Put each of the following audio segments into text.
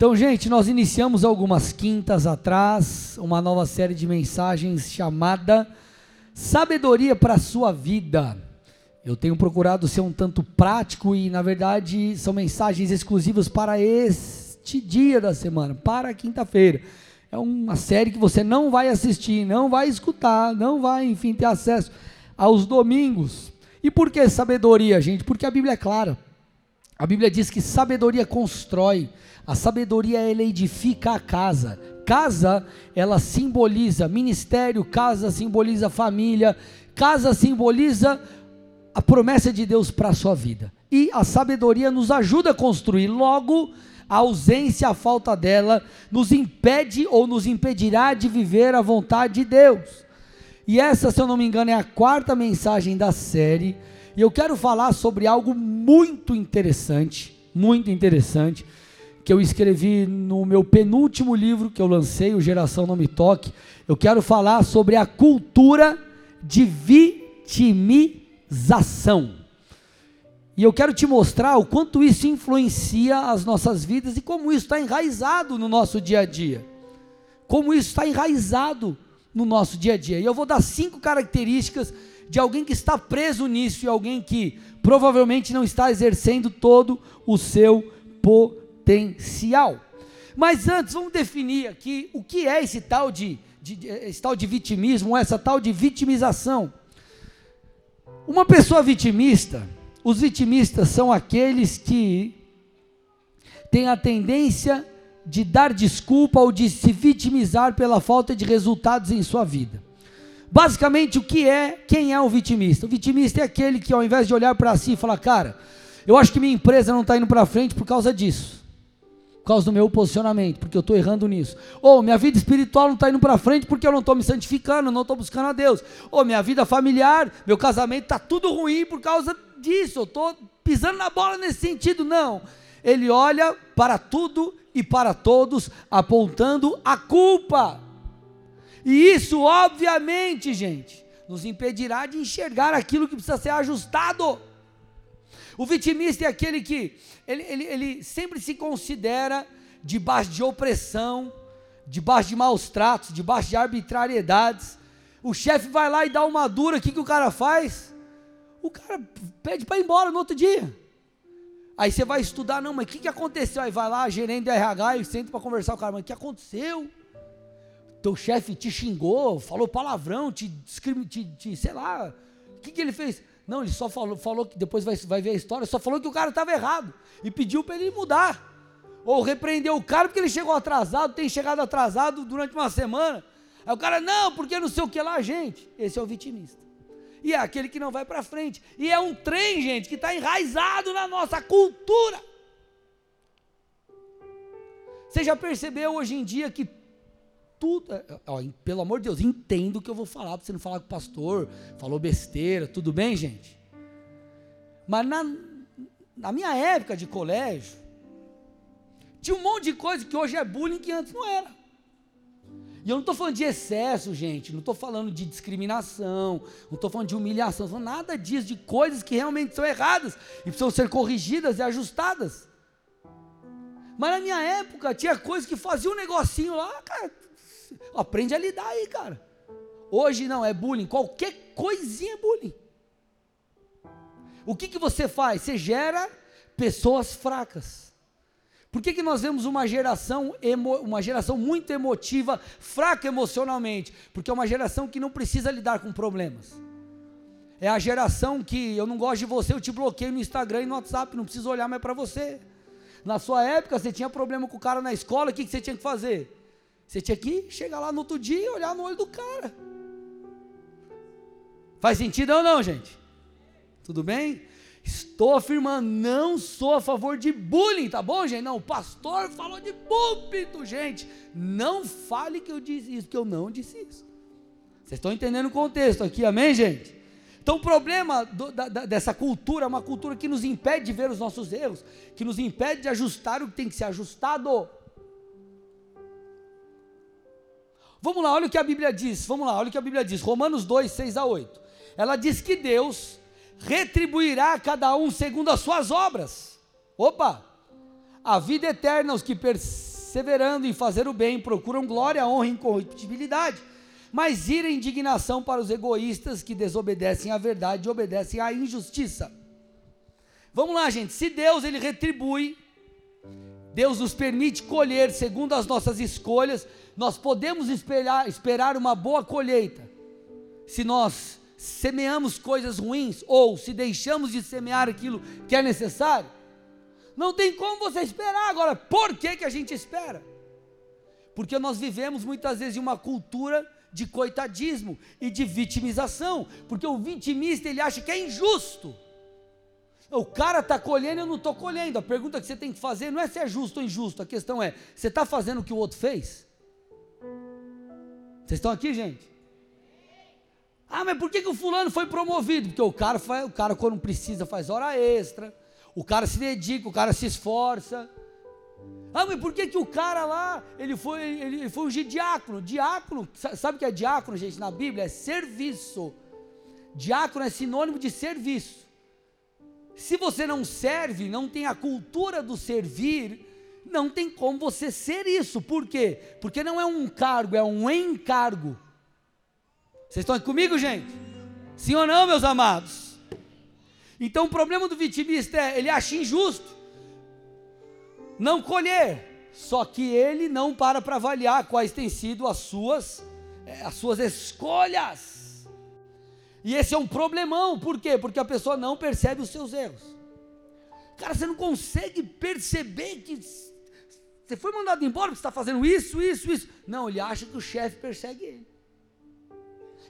Então, gente, nós iniciamos algumas quintas atrás uma nova série de mensagens chamada Sabedoria para a Sua Vida. Eu tenho procurado ser um tanto prático e, na verdade, são mensagens exclusivas para este dia da semana, para quinta-feira. É uma série que você não vai assistir, não vai escutar, não vai, enfim, ter acesso aos domingos. E por que sabedoria, gente? Porque a Bíblia é clara. A Bíblia diz que sabedoria constrói, a sabedoria ela edifica a casa. Casa, ela simboliza ministério, casa simboliza família, casa simboliza a promessa de Deus para a sua vida. E a sabedoria nos ajuda a construir. Logo, a ausência, a falta dela, nos impede ou nos impedirá de viver a vontade de Deus. E essa, se eu não me engano, é a quarta mensagem da série. E eu quero falar sobre algo muito interessante, muito interessante que eu escrevi no meu penúltimo livro que eu lancei, o Geração Não Me Toque. Eu quero falar sobre a cultura de vitimização. E eu quero te mostrar o quanto isso influencia as nossas vidas e como isso está enraizado no nosso dia a dia. Como isso está enraizado no nosso dia a dia. E eu vou dar cinco características de alguém que está preso nisso e alguém que provavelmente não está exercendo todo o seu potencial. Mas antes, vamos definir aqui o que é esse tal de, de, esse tal de vitimismo, essa tal de vitimização. Uma pessoa vitimista, os vitimistas são aqueles que têm a tendência de dar desculpa ou de se vitimizar pela falta de resultados em sua vida. Basicamente, o que é, quem é o vitimista? O vitimista é aquele que, ao invés de olhar para si e falar, cara, eu acho que minha empresa não está indo para frente por causa disso por causa do meu posicionamento, porque eu estou errando nisso. Ou minha vida espiritual não está indo para frente porque eu não estou me santificando, não estou buscando a Deus. Ou minha vida familiar, meu casamento está tudo ruim por causa disso, eu estou pisando na bola nesse sentido. Não. Ele olha para tudo e para todos, apontando a culpa. E isso, obviamente, gente, nos impedirá de enxergar aquilo que precisa ser ajustado. O vitimista é aquele que ele, ele, ele sempre se considera debaixo de opressão, debaixo de maus tratos, debaixo de arbitrariedades. O chefe vai lá e dá uma dura, o que, que o cara faz? O cara pede para ir embora no outro dia. Aí você vai estudar, não, mas o que, que aconteceu? Aí vai lá, gerente de RH, e senta para conversar com o cara, mas o que aconteceu? Teu chefe te xingou, falou palavrão, te, te, te sei lá, o que, que ele fez? Não, ele só falou, falou que depois vai, vai ver a história, só falou que o cara estava errado e pediu para ele mudar. Ou repreendeu o cara porque ele chegou atrasado, tem chegado atrasado durante uma semana. Aí o cara, não, porque não sei o que lá, gente. Esse é o vitimista. E é aquele que não vai para frente. E é um trem, gente, que está enraizado na nossa cultura. Você já percebeu hoje em dia que tudo. É, ó, pelo amor de Deus, entenda o que eu vou falar, para você não falar com o pastor, falou besteira, tudo bem, gente? Mas na, na minha época de colégio, tinha um monte de coisa que hoje é bullying que antes não era. E eu não estou falando de excesso, gente, não estou falando de discriminação, não estou falando de humilhação, não nada disso, de coisas que realmente são erradas e precisam ser corrigidas e ajustadas. Mas na minha época tinha coisas que faziam um negocinho lá, cara, Aprende a lidar aí, cara. Hoje não, é bullying. Qualquer coisinha é bullying. O que, que você faz? Você gera pessoas fracas. Por que, que nós vemos uma geração, emo, uma geração muito emotiva, fraca emocionalmente? Porque é uma geração que não precisa lidar com problemas. É a geração que eu não gosto de você, eu te bloqueio no Instagram e no WhatsApp, não preciso olhar mais para você. Na sua época, você tinha problema com o cara na escola, o que, que você tinha que fazer? Você tinha que chegar lá no outro dia e olhar no olho do cara. Faz sentido ou não, gente? Tudo bem? Estou afirmando, não sou a favor de bullying, tá bom, gente? Não, o pastor falou de púlpito, gente. Não fale que eu disse isso, que eu não disse isso. Vocês estão entendendo o contexto aqui, amém, gente? Então, o problema do, da, dessa cultura é uma cultura que nos impede de ver os nossos erros, que nos impede de ajustar o que tem que ser ajustado. Vamos lá, olha o que a Bíblia diz. Vamos lá, olha o que a Bíblia diz. Romanos 2, 6 a 8. Ela diz que Deus retribuirá a cada um segundo as suas obras. Opa! A vida eterna aos que perseverando em fazer o bem, procuram glória, honra e incorruptibilidade, mas ira e indignação para os egoístas que desobedecem à verdade e obedecem à injustiça. Vamos lá, gente. Se Deus ele retribui, Deus nos permite colher segundo as nossas escolhas, nós podemos esperar, esperar uma boa colheita. Se nós semeamos coisas ruins ou se deixamos de semear aquilo que é necessário, não tem como você esperar. Agora, por que, que a gente espera? Porque nós vivemos muitas vezes em uma cultura de coitadismo e de vitimização, porque o vitimista ele acha que é injusto. O cara está colhendo eu não estou colhendo. A pergunta que você tem que fazer não é se é justo ou injusto, a questão é: você está fazendo o que o outro fez? Vocês estão aqui, gente? Ah, mas por que, que o fulano foi promovido? Porque o cara, faz, o cara, quando precisa, faz hora extra, o cara se dedica, o cara se esforça. Ah, mas por que, que o cara lá, ele foi, ele, foi um diácono? Diácono, sabe o que é diácono, gente, na Bíblia? É serviço. Diácono é sinônimo de serviço. Se você não serve, não tem a cultura do servir, não tem como você ser isso. Por quê? Porque não é um cargo, é um encargo. Vocês estão aqui comigo, gente? Sim ou não, meus amados? Então o problema do vitimista é, ele acha injusto não colher, só que ele não para para avaliar quais têm sido as suas, eh, as suas escolhas. E esse é um problemão, por quê? Porque a pessoa não percebe os seus erros. Cara, você não consegue perceber que você foi mandado embora porque você está fazendo isso, isso, isso. Não, ele acha que o chefe persegue ele.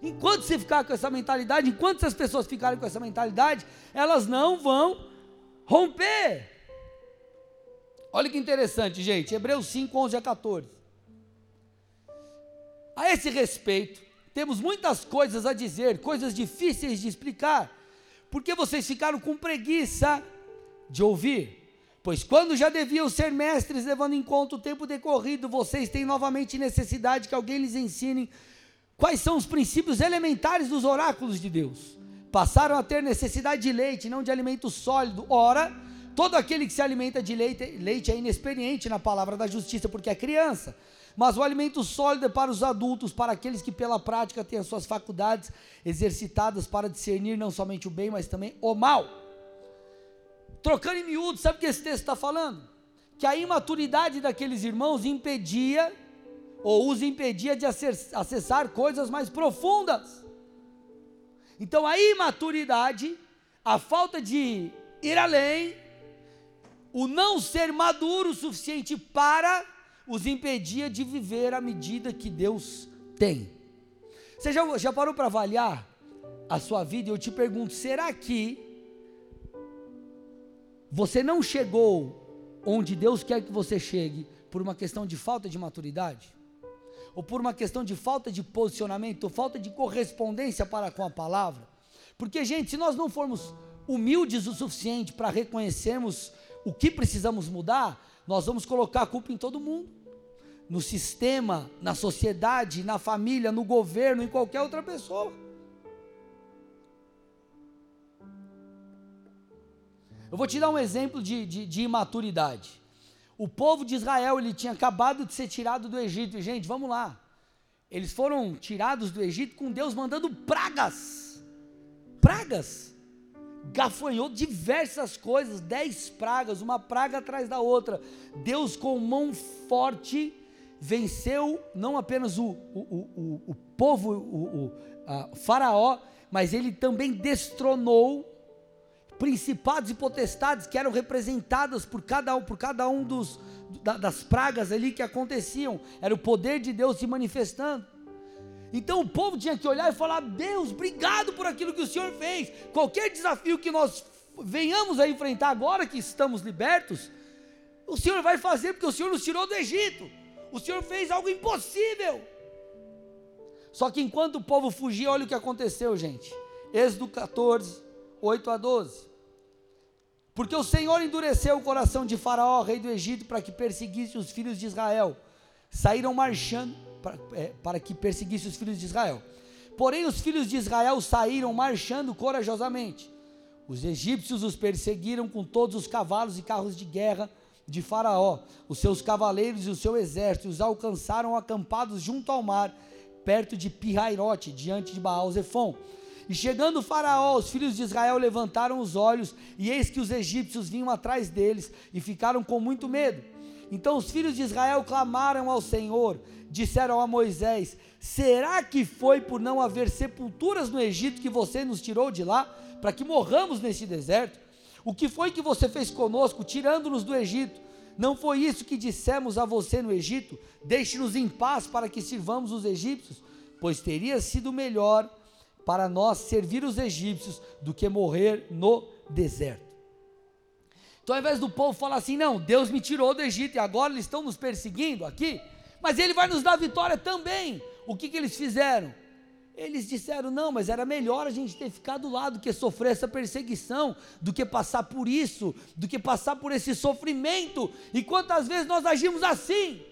Enquanto você ficar com essa mentalidade, enquanto essas pessoas ficarem com essa mentalidade, elas não vão romper. Olha que interessante, gente. Hebreus 5, 11 a 14. A esse respeito, temos muitas coisas a dizer, coisas difíceis de explicar, porque vocês ficaram com preguiça de ouvir. Pois quando já deviam ser mestres, levando em conta o tempo decorrido, vocês têm novamente necessidade que alguém lhes ensine quais são os princípios elementares dos oráculos de Deus. Passaram a ter necessidade de leite, não de alimento sólido. Ora, todo aquele que se alimenta de leite, leite é inexperiente na palavra da justiça, porque é criança. Mas o alimento sólido é para os adultos, para aqueles que pela prática têm as suas faculdades exercitadas para discernir não somente o bem, mas também o mal. Trocando em miúdo, sabe o que esse texto está falando? Que a imaturidade daqueles irmãos impedia, ou os impedia de acessar coisas mais profundas. Então a imaturidade, a falta de ir além, o não ser maduro o suficiente para os impedia de viver a medida que Deus tem. Você já, já parou para avaliar a sua vida? Eu te pergunto: será que você não chegou onde Deus quer que você chegue por uma questão de falta de maturidade? Ou por uma questão de falta de posicionamento, ou falta de correspondência para com a palavra? Porque, gente, se nós não formos humildes o suficiente para reconhecermos o que precisamos mudar, nós vamos colocar a culpa em todo mundo no sistema, na sociedade, na família, no governo, em qualquer outra pessoa. Eu vou te dar um exemplo de, de, de, imaturidade. O povo de Israel ele tinha acabado de ser tirado do Egito. E, gente, vamos lá. Eles foram tirados do Egito com Deus mandando pragas. Pragas. Gafanhou diversas coisas, dez pragas, uma praga atrás da outra. Deus com mão forte venceu não apenas o, o, o, o povo, o, Faraó, mas ele também destronou principados e potestades que eram representadas por cada um, por cada um dos, das pragas ali que aconteciam. Era o poder de Deus se manifestando. Então o povo tinha que olhar e falar: Deus, obrigado por aquilo que o Senhor fez. Qualquer desafio que nós venhamos a enfrentar agora que estamos libertos, o Senhor vai fazer, porque o Senhor nos tirou do Egito. O Senhor fez algo impossível. Só que enquanto o povo fugia, olha o que aconteceu, gente. Êxodo 14, 8 a 12. Porque o Senhor endureceu o coração de Faraó, rei do Egito, para que perseguisse os filhos de Israel. Saíram marchando para, é, para que perseguisse os filhos de Israel. Porém, os filhos de Israel saíram marchando corajosamente. Os egípcios os perseguiram com todos os cavalos e carros de guerra de Faraó. Os seus cavaleiros e o seu exército os alcançaram acampados junto ao mar, perto de Pirairote, diante de Baal-Zephon. E chegando Faraó, os filhos de Israel levantaram os olhos, e eis que os egípcios vinham atrás deles, e ficaram com muito medo. Então os filhos de Israel clamaram ao Senhor, disseram a Moisés: Será que foi por não haver sepulturas no Egito que você nos tirou de lá, para que morramos neste deserto? O que foi que você fez conosco, tirando-nos do Egito? Não foi isso que dissemos a você no Egito? Deixe-nos em paz para que sirvamos os egípcios, pois teria sido melhor para nós servir os egípcios do que morrer no deserto. Então, ao invés do povo falar assim, não, Deus me tirou do Egito e agora eles estão nos perseguindo aqui, mas Ele vai nos dar vitória também. O que, que eles fizeram? Eles disseram: não, mas era melhor a gente ter ficado lá do que sofrer essa perseguição, do que passar por isso, do que passar por esse sofrimento. E quantas vezes nós agimos assim?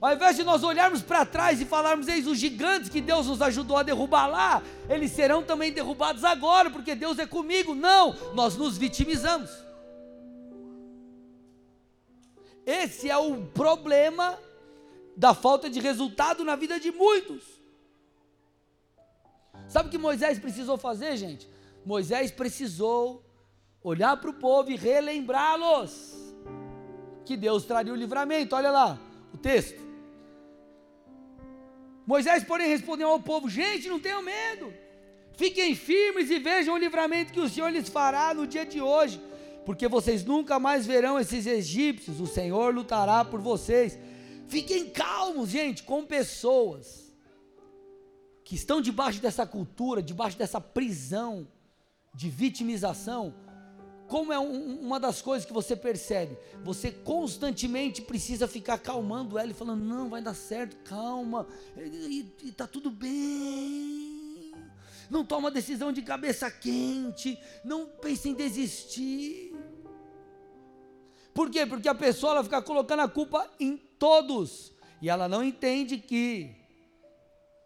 Ao invés de nós olharmos para trás e falarmos, eis os gigantes que Deus nos ajudou a derrubar lá, eles serão também derrubados agora, porque Deus é comigo. Não, nós nos vitimizamos. Esse é o problema da falta de resultado na vida de muitos. Sabe o que Moisés precisou fazer, gente? Moisés precisou olhar para o povo e relembrá-los que Deus traria o livramento. Olha lá o texto. Moisés, porém, respondeu ao povo: Gente, não tenham medo. Fiquem firmes e vejam o livramento que o Senhor lhes fará no dia de hoje, porque vocês nunca mais verão esses egípcios. O Senhor lutará por vocês. Fiquem calmos, gente, com pessoas que estão debaixo dessa cultura, debaixo dessa prisão de vitimização, como é um, uma das coisas que você percebe, você constantemente precisa ficar calmando ela e falando: não, vai dar certo, calma, e, está tudo bem. Não toma decisão de cabeça quente, não pense em desistir. Por quê? Porque a pessoa ela fica colocando a culpa em todos e ela não entende que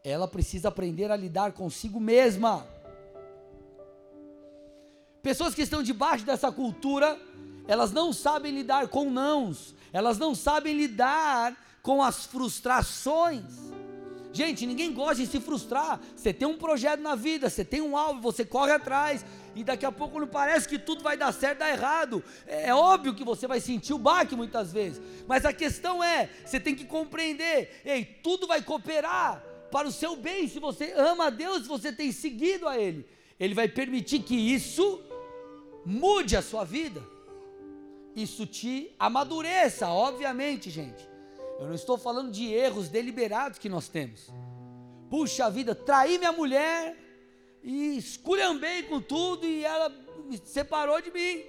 ela precisa aprender a lidar consigo mesma. Pessoas que estão debaixo dessa cultura, elas não sabem lidar com nãos, elas não sabem lidar com as frustrações. Gente, ninguém gosta de se frustrar. Você tem um projeto na vida, você tem um alvo, você corre atrás, e daqui a pouco não parece que tudo vai dar certo, dá errado. É, é óbvio que você vai sentir o baque muitas vezes, mas a questão é: você tem que compreender, ei, tudo vai cooperar para o seu bem, se você ama a Deus, você tem seguido a Ele, Ele vai permitir que isso mude a sua vida, isso te amadureça, obviamente, gente. Eu não estou falando de erros deliberados que nós temos. Puxa vida, traí minha mulher e esculhambei com tudo e ela me separou de mim.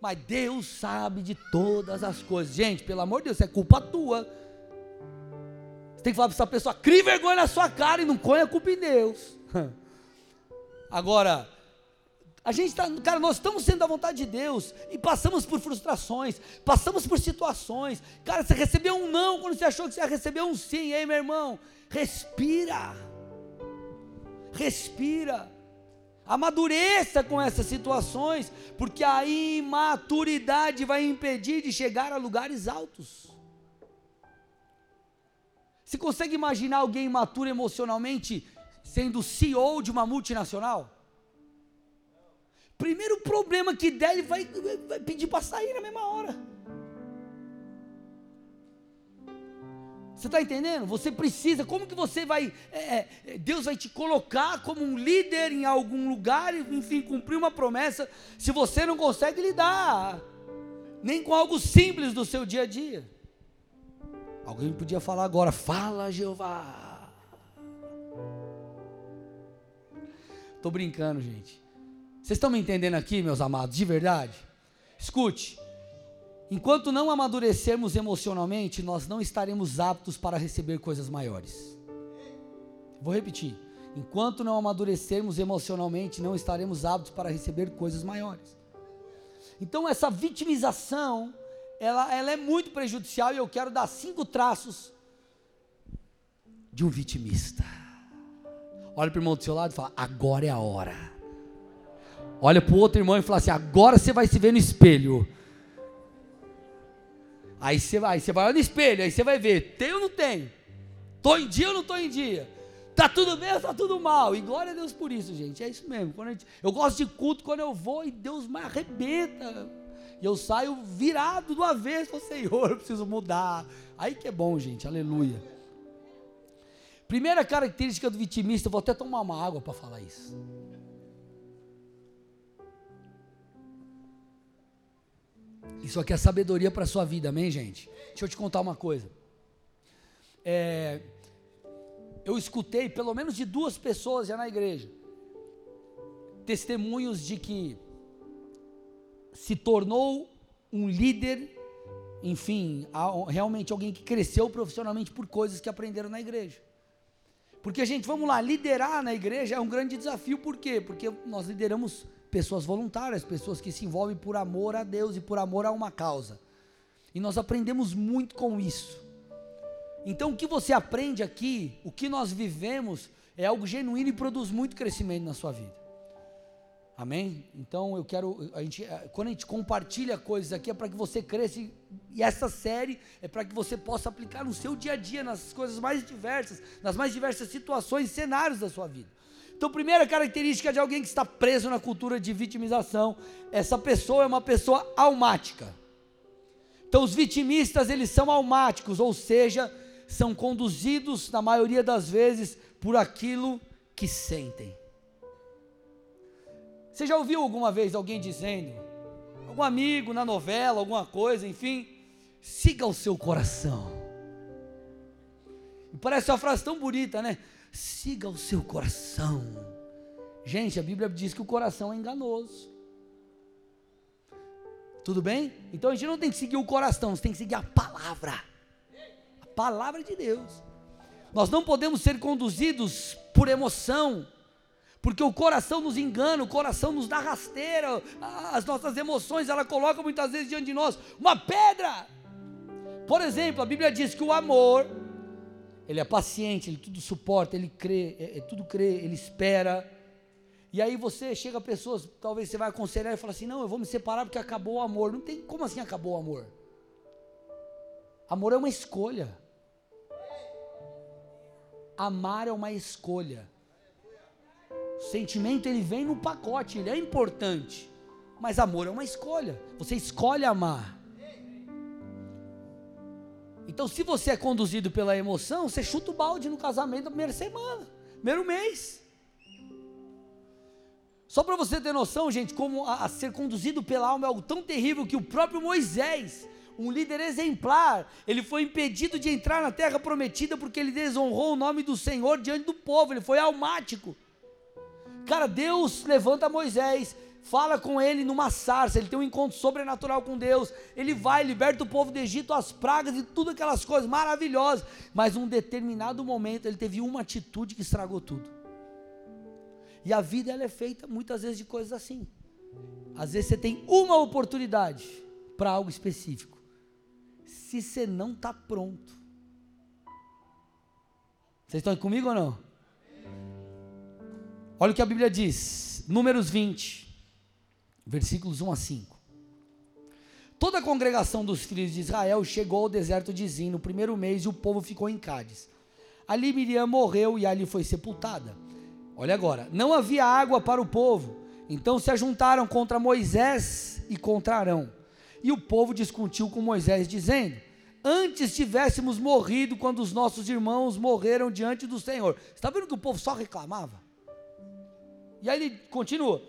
Mas Deus sabe de todas as coisas. Gente, pelo amor de Deus, é culpa tua. Você tem que falar para essa pessoa: crie vergonha na sua cara e não ponha a culpa em Deus. Agora, a gente está, cara, nós estamos sendo da vontade de Deus e passamos por frustrações, passamos por situações. Cara, você recebeu um não quando você achou que você ia receber um sim, ei, meu irmão, respira, respira, amadureça com essas situações, porque a imaturidade vai impedir de chegar a lugares altos. Você consegue imaginar alguém imaturo emocionalmente sendo CEO de uma multinacional? Primeiro problema que der, ele vai, vai pedir para sair na mesma hora. Você está entendendo? Você precisa, como que você vai, é, é, Deus vai te colocar como um líder em algum lugar, enfim, cumprir uma promessa, se você não consegue lidar, nem com algo simples do seu dia a dia. Alguém podia falar agora, fala Jeová. Estou brincando, gente. Vocês estão me entendendo aqui, meus amados, de verdade? Escute, enquanto não amadurecermos emocionalmente, nós não estaremos aptos para receber coisas maiores. Vou repetir. Enquanto não amadurecermos emocionalmente, não estaremos aptos para receber coisas maiores. Então, essa vitimização ela, ela é muito prejudicial e eu quero dar cinco traços de um vitimista. Olha para o irmão do seu lado e fala: agora é a hora. Olha para o outro irmão e fala assim: agora você vai se ver no espelho. Aí você vai, você vai no espelho, aí você vai ver, tem ou não tem? Tô em dia ou não tô em dia? Tá tudo bem ou tá tudo mal? E glória a Deus por isso, gente. É isso mesmo. Gente, eu gosto de culto quando eu vou e Deus me arrebenta. E eu saio virado do avesso, Senhor, eu preciso mudar. Aí que é bom, gente. Aleluia. Primeira característica do vitimista, eu vou até tomar uma água para falar isso. Isso aqui é sabedoria para a sua vida, amém, gente? Deixa eu te contar uma coisa. É, eu escutei pelo menos de duas pessoas já na igreja testemunhos de que se tornou um líder, enfim, realmente alguém que cresceu profissionalmente por coisas que aprenderam na igreja. Porque, gente, vamos lá, liderar na igreja é um grande desafio, por quê? Porque nós lideramos pessoas voluntárias, pessoas que se envolvem por amor a Deus e por amor a uma causa. E nós aprendemos muito com isso. Então, o que você aprende aqui, o que nós vivemos, é algo genuíno e produz muito crescimento na sua vida. Amém? Então eu quero, a gente, eh, quando a gente compartilha coisas aqui é para que você cresça e essa série é para que você possa aplicar no seu dia a dia, nas coisas mais diversas, nas mais diversas situações, cenários da sua vida. Então, primeira característica de alguém que está preso na cultura de vitimização, essa pessoa é uma pessoa almática. Então, os vitimistas, eles são almáticos, ou seja, são conduzidos, na maioria das vezes, por aquilo que sentem. Você já ouviu alguma vez alguém dizendo, algum amigo na novela, alguma coisa, enfim, siga o seu coração. Parece uma frase tão bonita, né? Siga o seu coração. Gente, a Bíblia diz que o coração é enganoso. Tudo bem? Então a gente não tem que seguir o coração, você tem que seguir a palavra. A palavra de Deus. Nós não podemos ser conduzidos por emoção, porque o coração nos engana, o coração nos dá rasteira, as nossas emoções, ela coloca muitas vezes diante de nós uma pedra. Por exemplo, a Bíblia diz que o amor, ele é paciente, ele tudo suporta, ele crê, é, é, tudo crê, ele espera. E aí você chega a pessoas, talvez você vai aconselhar e fala assim: não, eu vou me separar porque acabou o amor. Não tem como assim acabou o amor. Amor é uma escolha. Amar é uma escolha. Sentimento ele vem no pacote, ele é importante. Mas amor é uma escolha. Você escolhe amar. Então, se você é conduzido pela emoção, você chuta o balde no casamento na primeira semana, primeiro mês. Só para você ter noção, gente, como a, a, ser conduzido pela alma é algo tão terrível que o próprio Moisés, um líder exemplar, ele foi impedido de entrar na terra prometida porque ele desonrou o nome do Senhor diante do povo, ele foi almático. Cara, Deus levanta Moisés, fala com ele numa sarça, ele tem um encontro sobrenatural com Deus, ele vai, liberta o povo do Egito, as pragas e tudo aquelas coisas maravilhosas, mas num determinado momento ele teve uma atitude que estragou tudo. E a vida ela é feita muitas vezes de coisas assim. Às vezes você tem uma oportunidade para algo específico. Se você não está pronto. Vocês estão comigo ou não? Olha o que a Bíblia diz, Números 20, versículos 1 a 5. Toda a congregação dos filhos de Israel chegou ao deserto de Zin no primeiro mês e o povo ficou em Cádiz. Ali Miriam morreu e ali foi sepultada. Olha agora, não havia água para o povo, então se ajuntaram contra Moisés e contra Arão. E o povo discutiu com Moisés, dizendo: Antes tivéssemos morrido quando os nossos irmãos morreram diante do Senhor. Está vendo que o povo só reclamava? E aí ele continua: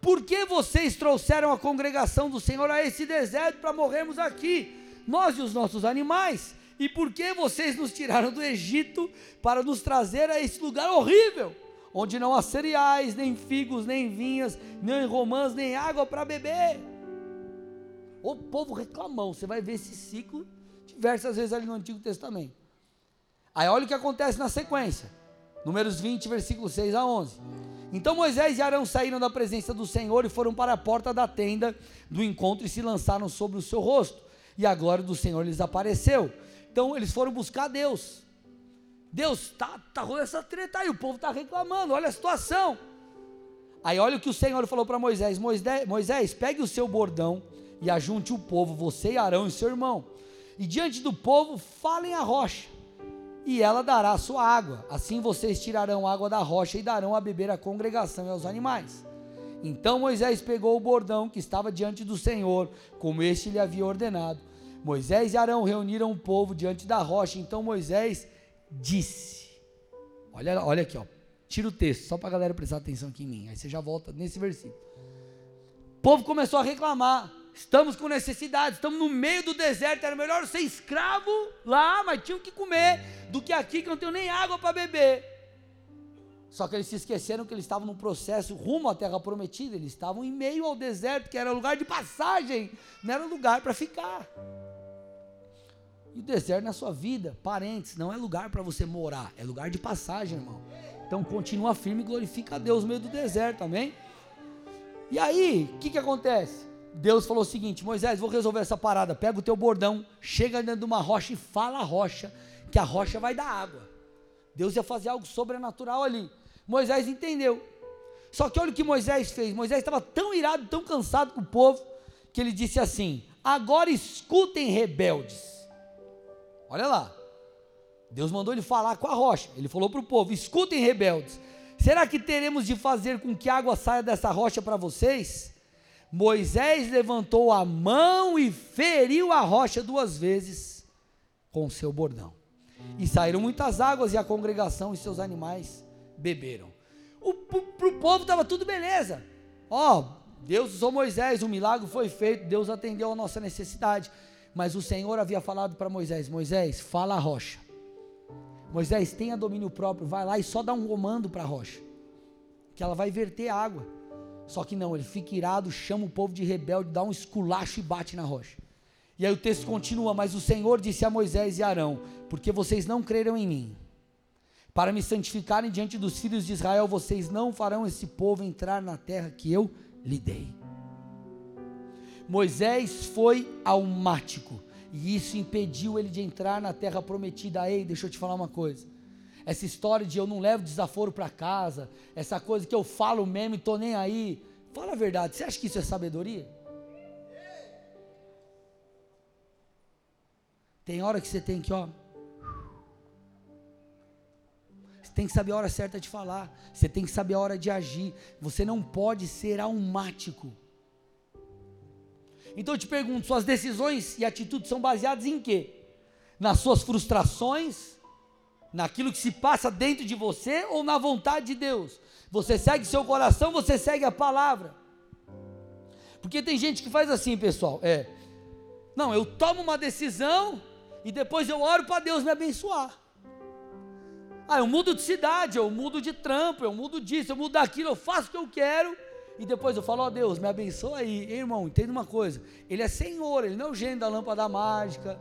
Por que vocês trouxeram a congregação do Senhor a esse deserto para morrermos aqui, nós e os nossos animais? E por que vocês nos tiraram do Egito para nos trazer a esse lugar horrível, onde não há cereais, nem figos, nem vinhas, nem romãs, nem água para beber? O povo reclamão, você vai ver esse ciclo diversas vezes ali no Antigo Testamento. Aí olha o que acontece na sequência. Números 20, versículos 6 a 11. Então Moisés e Arão saíram da presença do Senhor e foram para a porta da tenda do encontro e se lançaram sobre o seu rosto. E a glória do Senhor lhes apareceu. Então eles foram buscar Deus. Deus, tá, tá rolando essa treta aí, o povo está reclamando, olha a situação. Aí olha o que o Senhor falou para Moisés: Moisés, Moisés, pegue o seu bordão e ajunte o povo, você e Arão e seu irmão. e diante do povo falem a rocha, e ela dará a sua água. Assim vocês tirarão água da rocha e darão a beber à congregação e aos animais. Então Moisés pegou o bordão que estava diante do Senhor, como este lhe havia ordenado. Moisés e Arão reuniram o povo diante da rocha. Então Moisés disse: Olha, olha aqui, ó. Tira o texto, só para a galera prestar atenção aqui em mim. Aí você já volta nesse versículo. O povo começou a reclamar. Estamos com necessidade, estamos no meio do deserto. Era melhor ser escravo lá, mas tinham que comer, do que aqui que não tenho nem água para beber. Só que eles se esqueceram que eles estavam num processo rumo à terra prometida. Eles estavam em meio ao deserto, que era lugar de passagem, não era lugar para ficar. E o deserto na sua vida, parentes, não é lugar para você morar, é lugar de passagem, irmão. Então continua firme e glorifica a Deus no meio do deserto, amém? E aí, o que, que acontece? Deus falou o seguinte: Moisés, vou resolver essa parada. Pega o teu bordão, chega dentro de uma rocha e fala a rocha, que a rocha vai dar água. Deus ia fazer algo sobrenatural ali. Moisés entendeu. Só que olha o que Moisés fez. Moisés estava tão irado, tão cansado com o povo, que ele disse assim: Agora escutem, rebeldes. Olha lá. Deus mandou ele falar com a rocha. Ele falou para o povo: escutem, rebeldes. Será que teremos de fazer com que a água saia dessa rocha para vocês? Moisés levantou a mão e feriu a rocha duas vezes com o seu bordão. E saíram muitas águas, e a congregação e seus animais beberam. O povo estava tudo beleza. Ó, oh, Deus usou Moisés, um milagre foi feito, Deus atendeu a nossa necessidade. Mas o Senhor havia falado para Moisés: Moisés, fala a rocha. Moisés, tenha domínio próprio, vai lá e só dá um comando para a rocha, que ela vai verter água. Só que não, ele fica irado, chama o povo de rebelde, dá um esculacho e bate na rocha. E aí o texto continua: Mas o Senhor disse a Moisés e Arão: Porque vocês não creram em mim, para me santificarem diante dos filhos de Israel, vocês não farão esse povo entrar na terra que eu lhe dei. Moisés foi almático e isso impediu ele de entrar na terra prometida. Ei, deixa eu te falar uma coisa. Essa história de eu não levo desaforo para casa, essa coisa que eu falo mesmo e tô nem aí. Fala a verdade, você acha que isso é sabedoria? Tem hora que você tem que, ó. Você tem que saber a hora certa de falar. Você tem que saber a hora de agir. Você não pode ser almático. Então eu te pergunto: suas decisões e atitudes são baseadas em quê? Nas suas frustrações, naquilo que se passa dentro de você ou na vontade de Deus? Você segue seu coração, você segue a palavra. Porque tem gente que faz assim, pessoal, é. Não, eu tomo uma decisão e depois eu oro para Deus me abençoar. Ah, eu mudo de cidade, eu mudo de trampo, eu mudo disso, eu mudo daquilo, eu faço o que eu quero e depois eu falo, ó oh, Deus, me abençoa aí. Ei, irmão, entenda uma coisa. Ele é Senhor, ele não é o gênio da lâmpada mágica,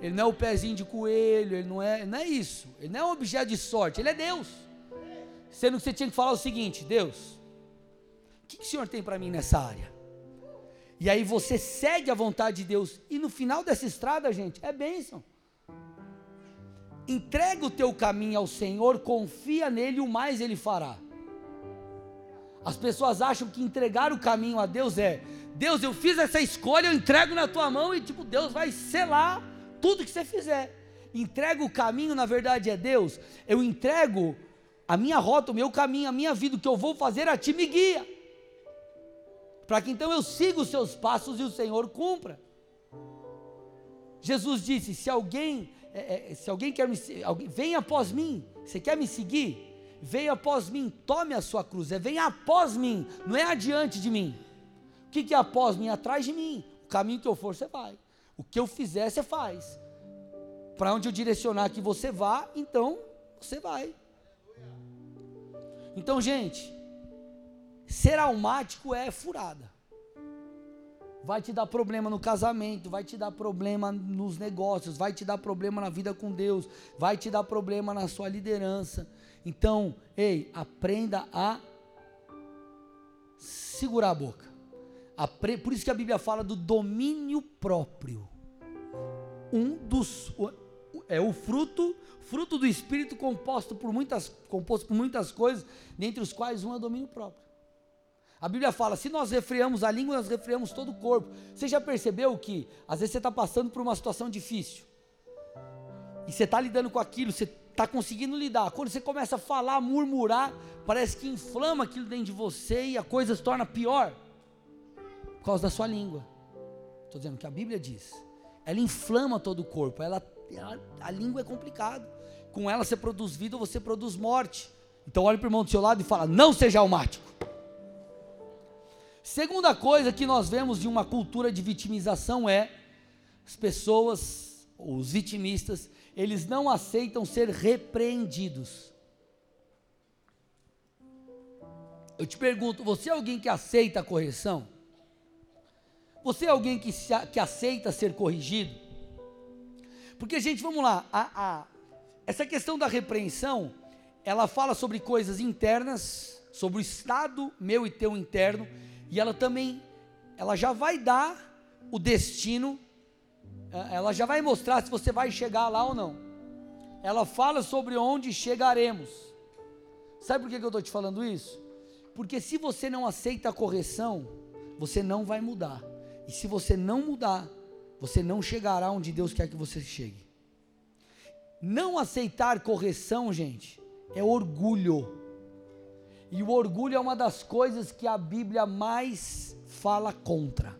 ele não é o pezinho de coelho, ele não é, não é isso. Ele não é um objeto de sorte, ele é Deus. Sendo que você tinha que falar o seguinte: Deus, o que, que o Senhor tem para mim nessa área? E aí você segue a vontade de Deus. E no final dessa estrada, gente, é bênção. Entrega o teu caminho ao Senhor, confia nele, o mais ele fará. As pessoas acham que entregar o caminho a Deus é: Deus, eu fiz essa escolha, eu entrego na tua mão e tipo, Deus vai selar tudo que você fizer. Entrega o caminho, na verdade, é Deus. Eu entrego a minha rota, o meu caminho, a minha vida, o que eu vou fazer, a ti me guia. Para que então eu siga os seus passos e o Senhor cumpra. Jesus disse: se alguém, é, é, se alguém quer me, alguém, venha após mim. Você quer me seguir? Venha após mim, tome a sua cruz. É venha após mim, não é adiante de mim. O que, que é após mim? Atrás de mim. O caminho que eu for, você vai. O que eu fizer, você faz. Para onde eu direcionar que você vá, então você vai. Então, gente, ser almático é furada. Vai te dar problema no casamento, vai te dar problema nos negócios, vai te dar problema na vida com Deus, vai te dar problema na sua liderança. Então, ei, aprenda a segurar a boca. Por isso que a Bíblia fala do domínio próprio. Um dos é o fruto, fruto do espírito composto por muitas, composto por muitas coisas, dentre os quais um é domínio próprio. A Bíblia fala: se nós refreamos a língua, nós refreamos todo o corpo. Você já percebeu que às vezes você está passando por uma situação difícil e você está lidando com aquilo, você está conseguindo lidar. Quando você começa a falar, murmurar, parece que inflama aquilo dentro de você e a coisa se torna pior causa da sua língua. Estou dizendo que a Bíblia diz. Ela inflama todo o corpo. Ela, ela a língua é complicado. Com ela você produz vida ou você produz morte. Então olhe para o irmão do seu lado e fala: não seja almático. Segunda coisa que nós vemos de uma cultura de vitimização é as pessoas, os vitimistas, eles não aceitam ser repreendidos. Eu te pergunto, você é alguém que aceita a correção? Você é alguém que, se, que aceita ser corrigido? Porque, gente, vamos lá, a, a, essa questão da repreensão, ela fala sobre coisas internas, sobre o estado meu e teu interno, e ela também, ela já vai dar o destino, é, ela já vai mostrar se você vai chegar lá ou não. Ela fala sobre onde chegaremos. Sabe por que eu estou te falando isso? Porque se você não aceita a correção, você não vai mudar. E se você não mudar, você não chegará onde Deus quer que você chegue. Não aceitar correção, gente, é orgulho. E o orgulho é uma das coisas que a Bíblia mais fala contra.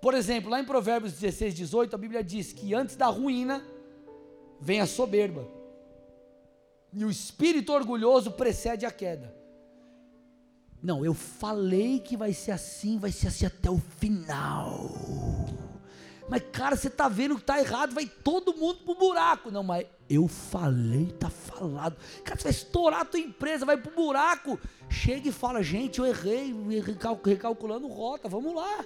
Por exemplo, lá em Provérbios 16, 18, a Bíblia diz que antes da ruína vem a soberba. E o espírito orgulhoso precede a queda. Não, eu falei que vai ser assim, vai ser assim até o final. Mas, cara, você está vendo que está errado, vai todo mundo pro buraco. Não, mas eu falei, está falado. Cara, você vai estourar a tua empresa, vai pro buraco. Chega e fala, gente, eu errei, recalculando rota, vamos lá.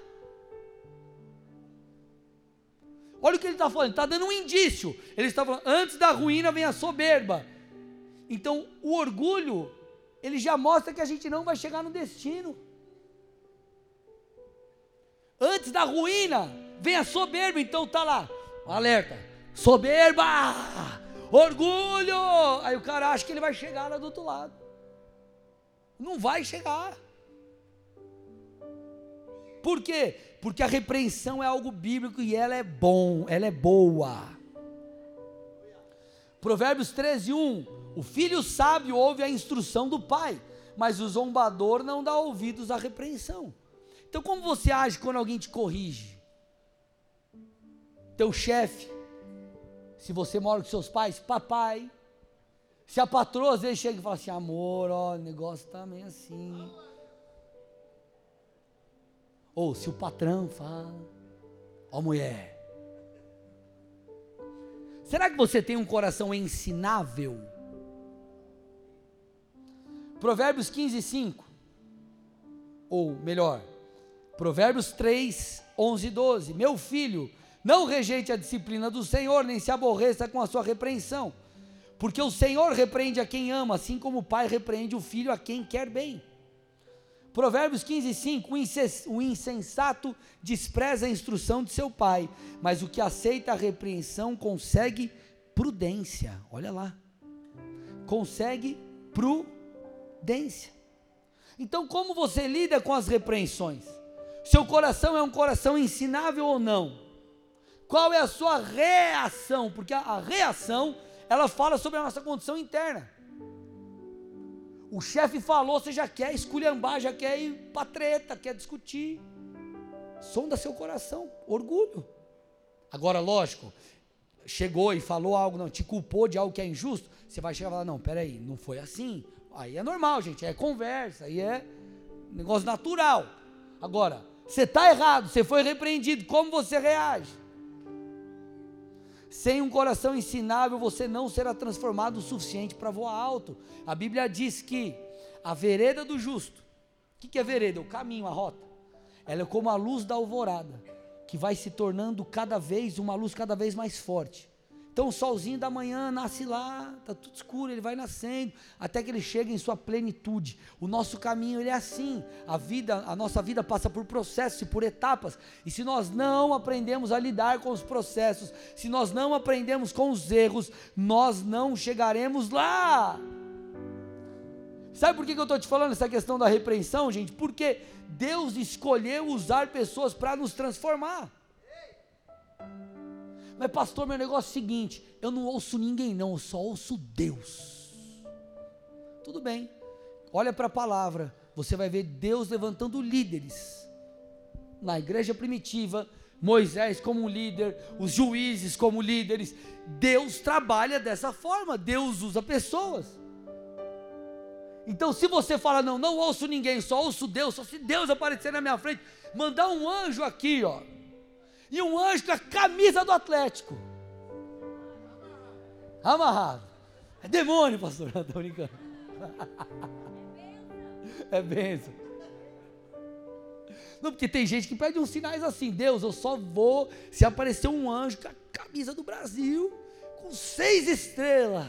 Olha o que ele está falando, está dando um indício. Ele está falando, antes da ruína vem a soberba. Então, o orgulho, ele já mostra que a gente não vai chegar no destino. Antes da ruína, vem a soberba, então tá lá, alerta, soberba, orgulho. Aí o cara acha que ele vai chegar lá do outro lado. Não vai chegar. Por quê? Porque a repreensão é algo bíblico e ela é bom, ela é boa. Provérbios 13, 1: O filho sábio ouve a instrução do pai, mas o zombador não dá ouvidos à repreensão. Então, como você age quando alguém te corrige? Teu chefe, se você mora com seus pais, papai. Se a patroa às vezes chega e fala assim: amor, ó, o negócio tá meio assim. Ou se o patrão fala: ó, mulher. Será que você tem um coração ensinável? Provérbios 15, 5. Ou melhor, Provérbios 3, 11 e 12. Meu filho, não rejeite a disciplina do Senhor, nem se aborreça com a sua repreensão. Porque o Senhor repreende a quem ama, assim como o pai repreende o filho a quem quer bem. Provérbios 15, 5: O insensato despreza a instrução de seu pai, mas o que aceita a repreensão consegue prudência. Olha lá. Consegue prudência. Então, como você lida com as repreensões? Seu coração é um coração ensinável ou não? Qual é a sua reação? Porque a, a reação, ela fala sobre a nossa condição interna. O chefe falou, você já quer esculhambar, já quer ir para treta, quer discutir. Sonda seu coração, orgulho. Agora, lógico, chegou e falou algo, não, te culpou de algo que é injusto, você vai chegar e falar, não, peraí, não foi assim. Aí é normal, gente, é conversa, aí é negócio natural. Agora, você está errado, você foi repreendido, como você reage? Sem um coração ensinável, você não será transformado o suficiente para voar alto. A Bíblia diz que a vereda do justo, o que, que é vereda? O caminho, a rota. Ela é como a luz da alvorada, que vai se tornando cada vez, uma luz cada vez mais forte. Então o solzinho da manhã nasce lá, está tudo escuro, ele vai nascendo, até que ele chega em sua plenitude. O nosso caminho ele é assim. A vida, a nossa vida passa por processos e por etapas. E se nós não aprendemos a lidar com os processos, se nós não aprendemos com os erros, nós não chegaremos lá. Sabe por que, que eu estou te falando essa questão da repreensão, gente? Porque Deus escolheu usar pessoas para nos transformar. Mas, pastor, meu negócio é o seguinte: eu não ouço ninguém, não, eu só ouço Deus. Tudo bem, olha para a palavra, você vai ver Deus levantando líderes. Na igreja primitiva, Moisés como líder, os juízes como líderes. Deus trabalha dessa forma, Deus usa pessoas. Então, se você fala, não, não ouço ninguém, só ouço Deus, só se Deus aparecer na minha frente, mandar um anjo aqui, ó, e um anjo com a camisa do Atlético, amarrado, é demônio, pastor, não estou brincando, é benção. Não, porque tem gente que pede uns sinais assim, Deus, eu só vou se aparecer um anjo com a camisa do Brasil, com seis estrelas.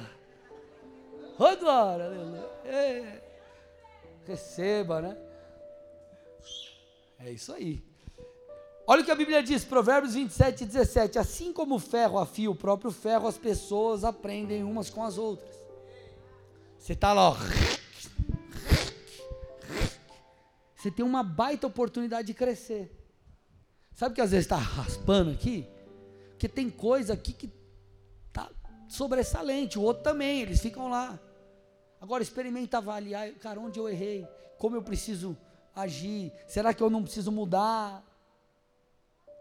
Oh, glória, aleluia. É. Receba, né? É isso aí. Olha o que a Bíblia diz, Provérbios 27, 17. Assim como o ferro afia o próprio ferro, as pessoas aprendem umas com as outras. Você está lá, ó. Você tem uma baita oportunidade de crescer. Sabe que às vezes está raspando aqui? Porque tem coisa aqui que sobressalente, o outro também, eles ficam lá. Agora experimenta avaliar, cara, onde eu errei, como eu preciso agir, será que eu não preciso mudar?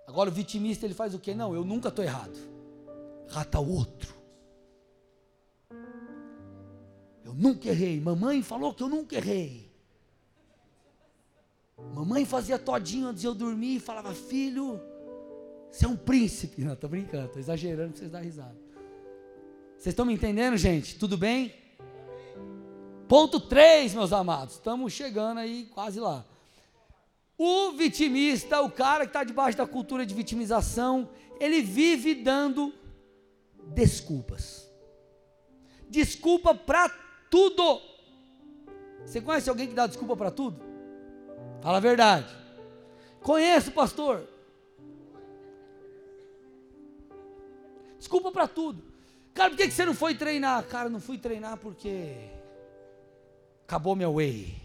Agora o vitimista ele faz o quê? Não, eu nunca estou errado. Rata o outro. Eu nunca errei. Mamãe falou que eu nunca errei. Mamãe fazia todinho antes de eu dormir e falava, filho, você é um príncipe. Não, estou brincando, estou exagerando para vocês darem risada. Vocês estão me entendendo, gente? Tudo bem? Ponto 3, meus amados. Estamos chegando aí quase lá. O vitimista, o cara que está debaixo da cultura de vitimização, ele vive dando desculpas. Desculpa para tudo. Você conhece alguém que dá desculpa para tudo? Fala a verdade. Conheço, pastor. Desculpa para tudo. Cara, por que você não foi treinar? Cara, não fui treinar porque acabou meu whey.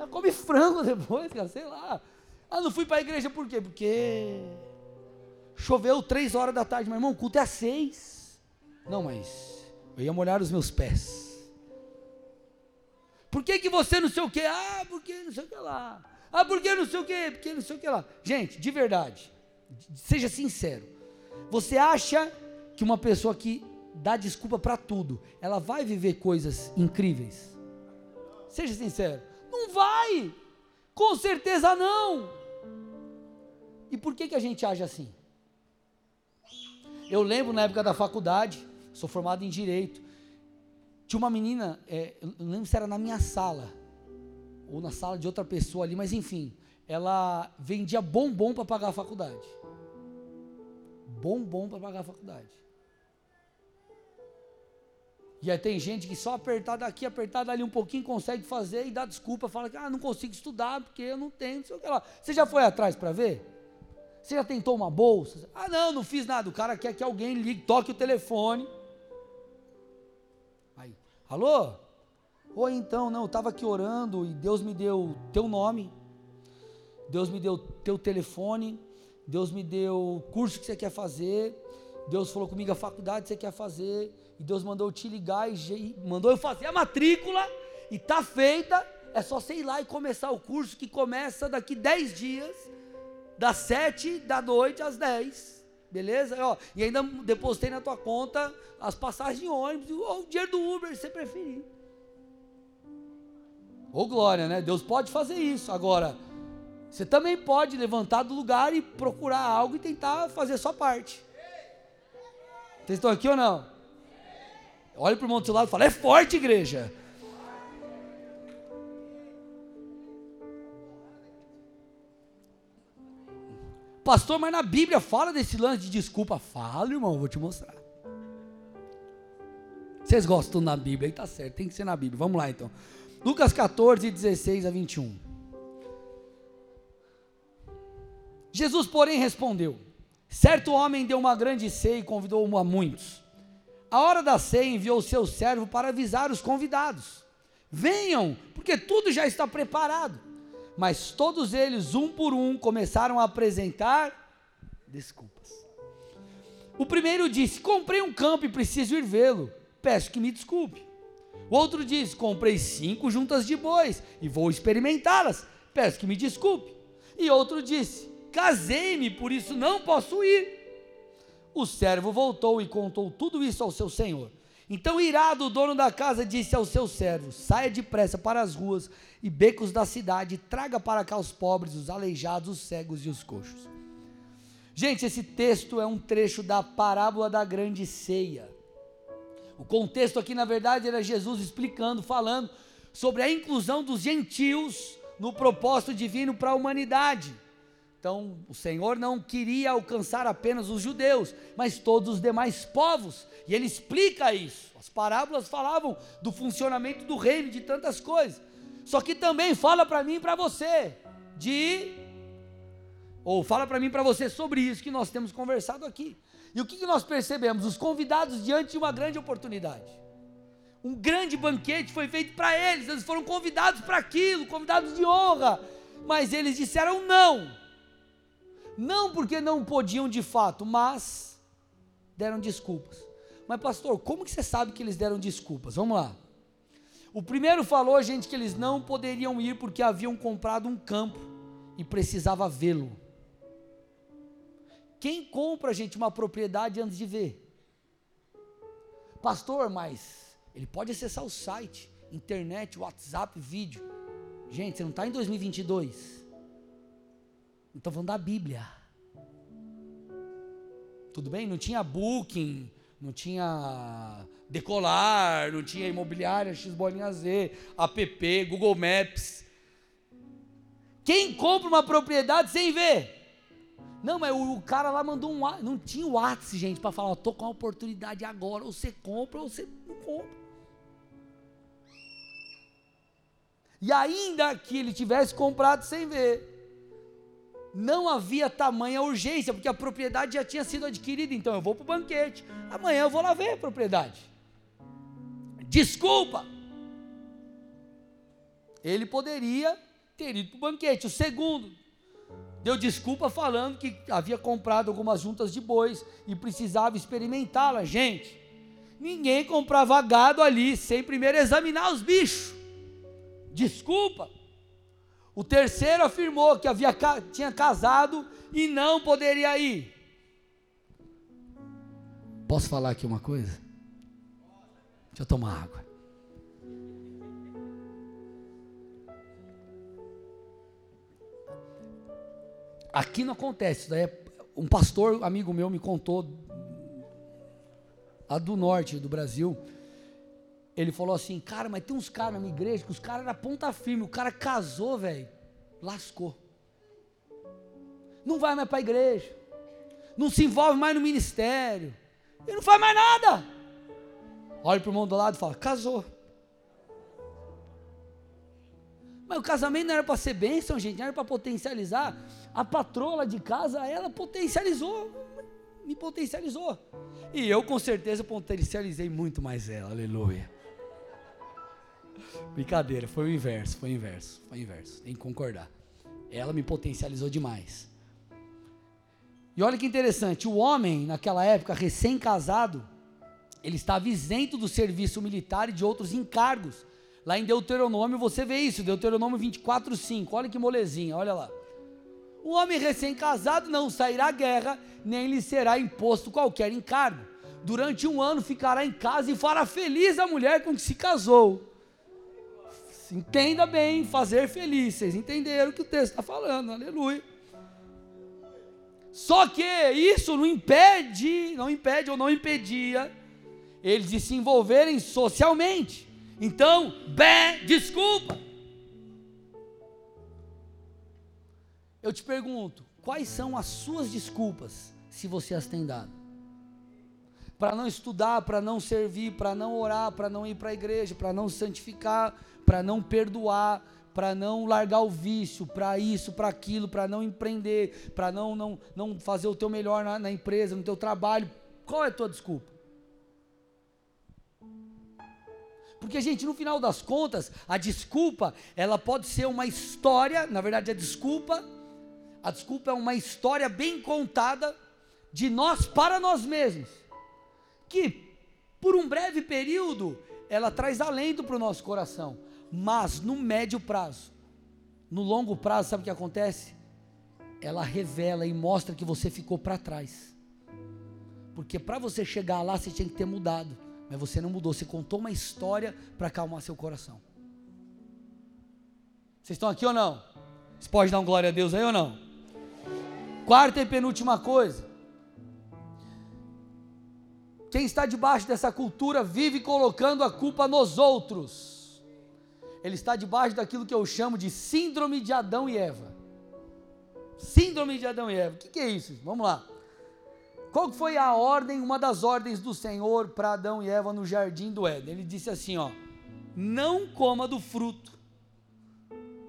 Cara, come frango depois, cara, sei lá. Ah, não fui para a igreja por quê? Porque choveu três horas da tarde, meu irmão, o culto é às seis. Não, mas eu ia molhar os meus pés. Por que, que você não sei o que? Ah, porque não sei o que lá. Ah, porque não sei o que? Porque não sei o que lá. Gente, de verdade, seja sincero. Você acha que uma pessoa que dá desculpa para tudo, ela vai viver coisas incríveis? Seja sincero, não vai. Com certeza não. E por que que a gente age assim? Eu lembro na época da faculdade, sou formado em direito, tinha uma menina, é, eu não lembro se era na minha sala ou na sala de outra pessoa ali, mas enfim, ela vendia bombom para pagar a faculdade. Bombom para pagar a faculdade. E aí tem gente que só apertar daqui, apertar dali um pouquinho, consegue fazer e dá desculpa, fala que ah, não consigo estudar porque eu não tenho, não sei o que lá. Você já foi atrás para ver? Você já tentou uma bolsa? Ah, não, não fiz nada. O cara quer que alguém ligue, toque o telefone. Aí, alô? Ou então, não, eu estava aqui orando e Deus me deu teu nome, Deus me deu teu telefone, Deus me deu o curso que você quer fazer, Deus falou comigo a faculdade que você quer fazer, e Deus mandou te ligar e mandou eu fazer a matrícula e tá feita. É só você ir lá e começar o curso que começa daqui 10 dias, das 7 da noite às 10. Beleza? Ó, e ainda depositei na tua conta as passagens de ônibus ou o dinheiro do Uber, se você preferir. Ô glória, né? Deus pode fazer isso. Agora, você também pode levantar do lugar e procurar algo e tentar fazer a sua parte. Vocês estão aqui ou não? Olha para o irmão do seu lado e fala: é forte, igreja. Pastor, mas na Bíblia fala desse lance de desculpa. Fala, irmão, vou te mostrar. Vocês gostam na Bíblia, aí tá certo, tem que ser na Bíblia. Vamos lá então. Lucas 14, 16 a 21. Jesus, porém, respondeu: Certo homem deu uma grande ceia e convidou a muitos. A hora da ceia enviou o seu servo para avisar os convidados: Venham, porque tudo já está preparado. Mas todos eles, um por um, começaram a apresentar desculpas. O primeiro disse: Comprei um campo e preciso ir vê-lo. Peço que me desculpe. O outro disse: Comprei cinco juntas de bois e vou experimentá-las. Peço que me desculpe. E outro disse: Casei-me, por isso não posso ir. O servo voltou e contou tudo isso ao seu senhor. Então, irado, o dono da casa disse ao seu servo: Saia depressa para as ruas e becos da cidade, traga para cá os pobres, os aleijados, os cegos e os coxos. Gente, esse texto é um trecho da parábola da grande ceia. O contexto aqui, na verdade, era Jesus explicando, falando sobre a inclusão dos gentios no propósito divino para a humanidade. Então, o Senhor não queria alcançar apenas os judeus, mas todos os demais povos, e ele explica isso. As parábolas falavam do funcionamento do reino, de tantas coisas. Só que também fala para mim e para você de ou fala para mim para você sobre isso que nós temos conversado aqui. E o que, que nós percebemos? Os convidados diante de uma grande oportunidade. Um grande banquete foi feito para eles, eles foram convidados para aquilo, convidados de honra, mas eles disseram não. Não porque não podiam de fato, mas deram desculpas. Mas pastor, como que você sabe que eles deram desculpas? Vamos lá. O primeiro falou, gente, que eles não poderiam ir porque haviam comprado um campo e precisava vê-lo. Quem compra, gente, uma propriedade antes de ver? Pastor, mas ele pode acessar o site, internet, WhatsApp, vídeo. Gente, você não está em 2022. Então falando da Bíblia. Tudo bem? Não tinha booking, não tinha decolar, não tinha imobiliária X bolinha Z, app, Google Maps. Quem compra uma propriedade sem ver? Não, mas o, o cara lá mandou um. Não tinha o WhatsApp, gente, para falar: tô com a oportunidade agora. Ou você compra ou você não compra. E ainda que ele tivesse comprado sem ver, não havia tamanha urgência, porque a propriedade já tinha sido adquirida. Então eu vou para o banquete, amanhã eu vou lá ver a propriedade. Desculpa! Ele poderia ter ido para o banquete. O segundo, deu desculpa falando que havia comprado algumas juntas de bois e precisava experimentá-la. Gente, ninguém comprava gado ali sem primeiro examinar os bichos. Desculpa. O terceiro afirmou que havia, tinha casado e não poderia ir. Posso falar aqui uma coisa? Deixa eu tomar água. Aqui não acontece, daí é, um pastor amigo meu me contou a do norte do Brasil. Ele falou assim, cara, mas tem uns caras na minha igreja que os caras eram ponta firme, o cara casou, velho, lascou. Não vai mais para a igreja, não se envolve mais no ministério, e não faz mais nada. Olha para o irmão do lado e fala, casou. Mas o casamento não era para ser bênção, gente, não era para potencializar. A patroa de casa, ela potencializou, me potencializou. E eu com certeza potencializei muito mais ela, aleluia. Brincadeira, foi o inverso, foi o inverso, foi o inverso, tem que concordar. Ela me potencializou demais. E olha que interessante, o homem, naquela época, recém-casado, ele estava isento do serviço militar e de outros encargos. Lá em Deuteronômio você vê isso, Deuteronômio 24, 5. Olha que molezinha, olha lá. O homem recém-casado não sairá à guerra, nem lhe será imposto qualquer encargo. Durante um ano ficará em casa e fará feliz a mulher com que se casou. Entenda bem, fazer feliz. Vocês entenderam o que o texto está falando, aleluia. Só que isso não impede, não impede ou não impedia eles de se envolverem socialmente. Então, bé, desculpa. Eu te pergunto, quais são as suas desculpas, se você as tem dado? Para não estudar, para não servir, para não orar, para não ir para a igreja, para não santificar, para não perdoar, para não largar o vício, para isso, para aquilo, para não empreender, para não, não, não fazer o teu melhor na, na empresa, no teu trabalho. Qual é a tua desculpa? Porque, gente, no final das contas, a desculpa, ela pode ser uma história, na verdade, a desculpa, a desculpa é uma história bem contada de nós para nós mesmos, que por um breve período ela traz alento para o nosso coração, mas no médio prazo, no longo prazo, sabe o que acontece? Ela revela e mostra que você ficou para trás. Porque para você chegar lá, você tinha que ter mudado. Mas você não mudou, você contou uma história para acalmar seu coração. Vocês estão aqui ou não? Você pode dar um glória a Deus aí ou não? Quarta e penúltima coisa. Quem está debaixo dessa cultura vive colocando a culpa nos outros. Ele está debaixo daquilo que eu chamo de síndrome de Adão e Eva. Síndrome de Adão e Eva. O que, que é isso? Vamos lá. Qual foi a ordem, uma das ordens do Senhor para Adão e Eva no jardim do Éden? Ele disse assim, ó: Não coma do fruto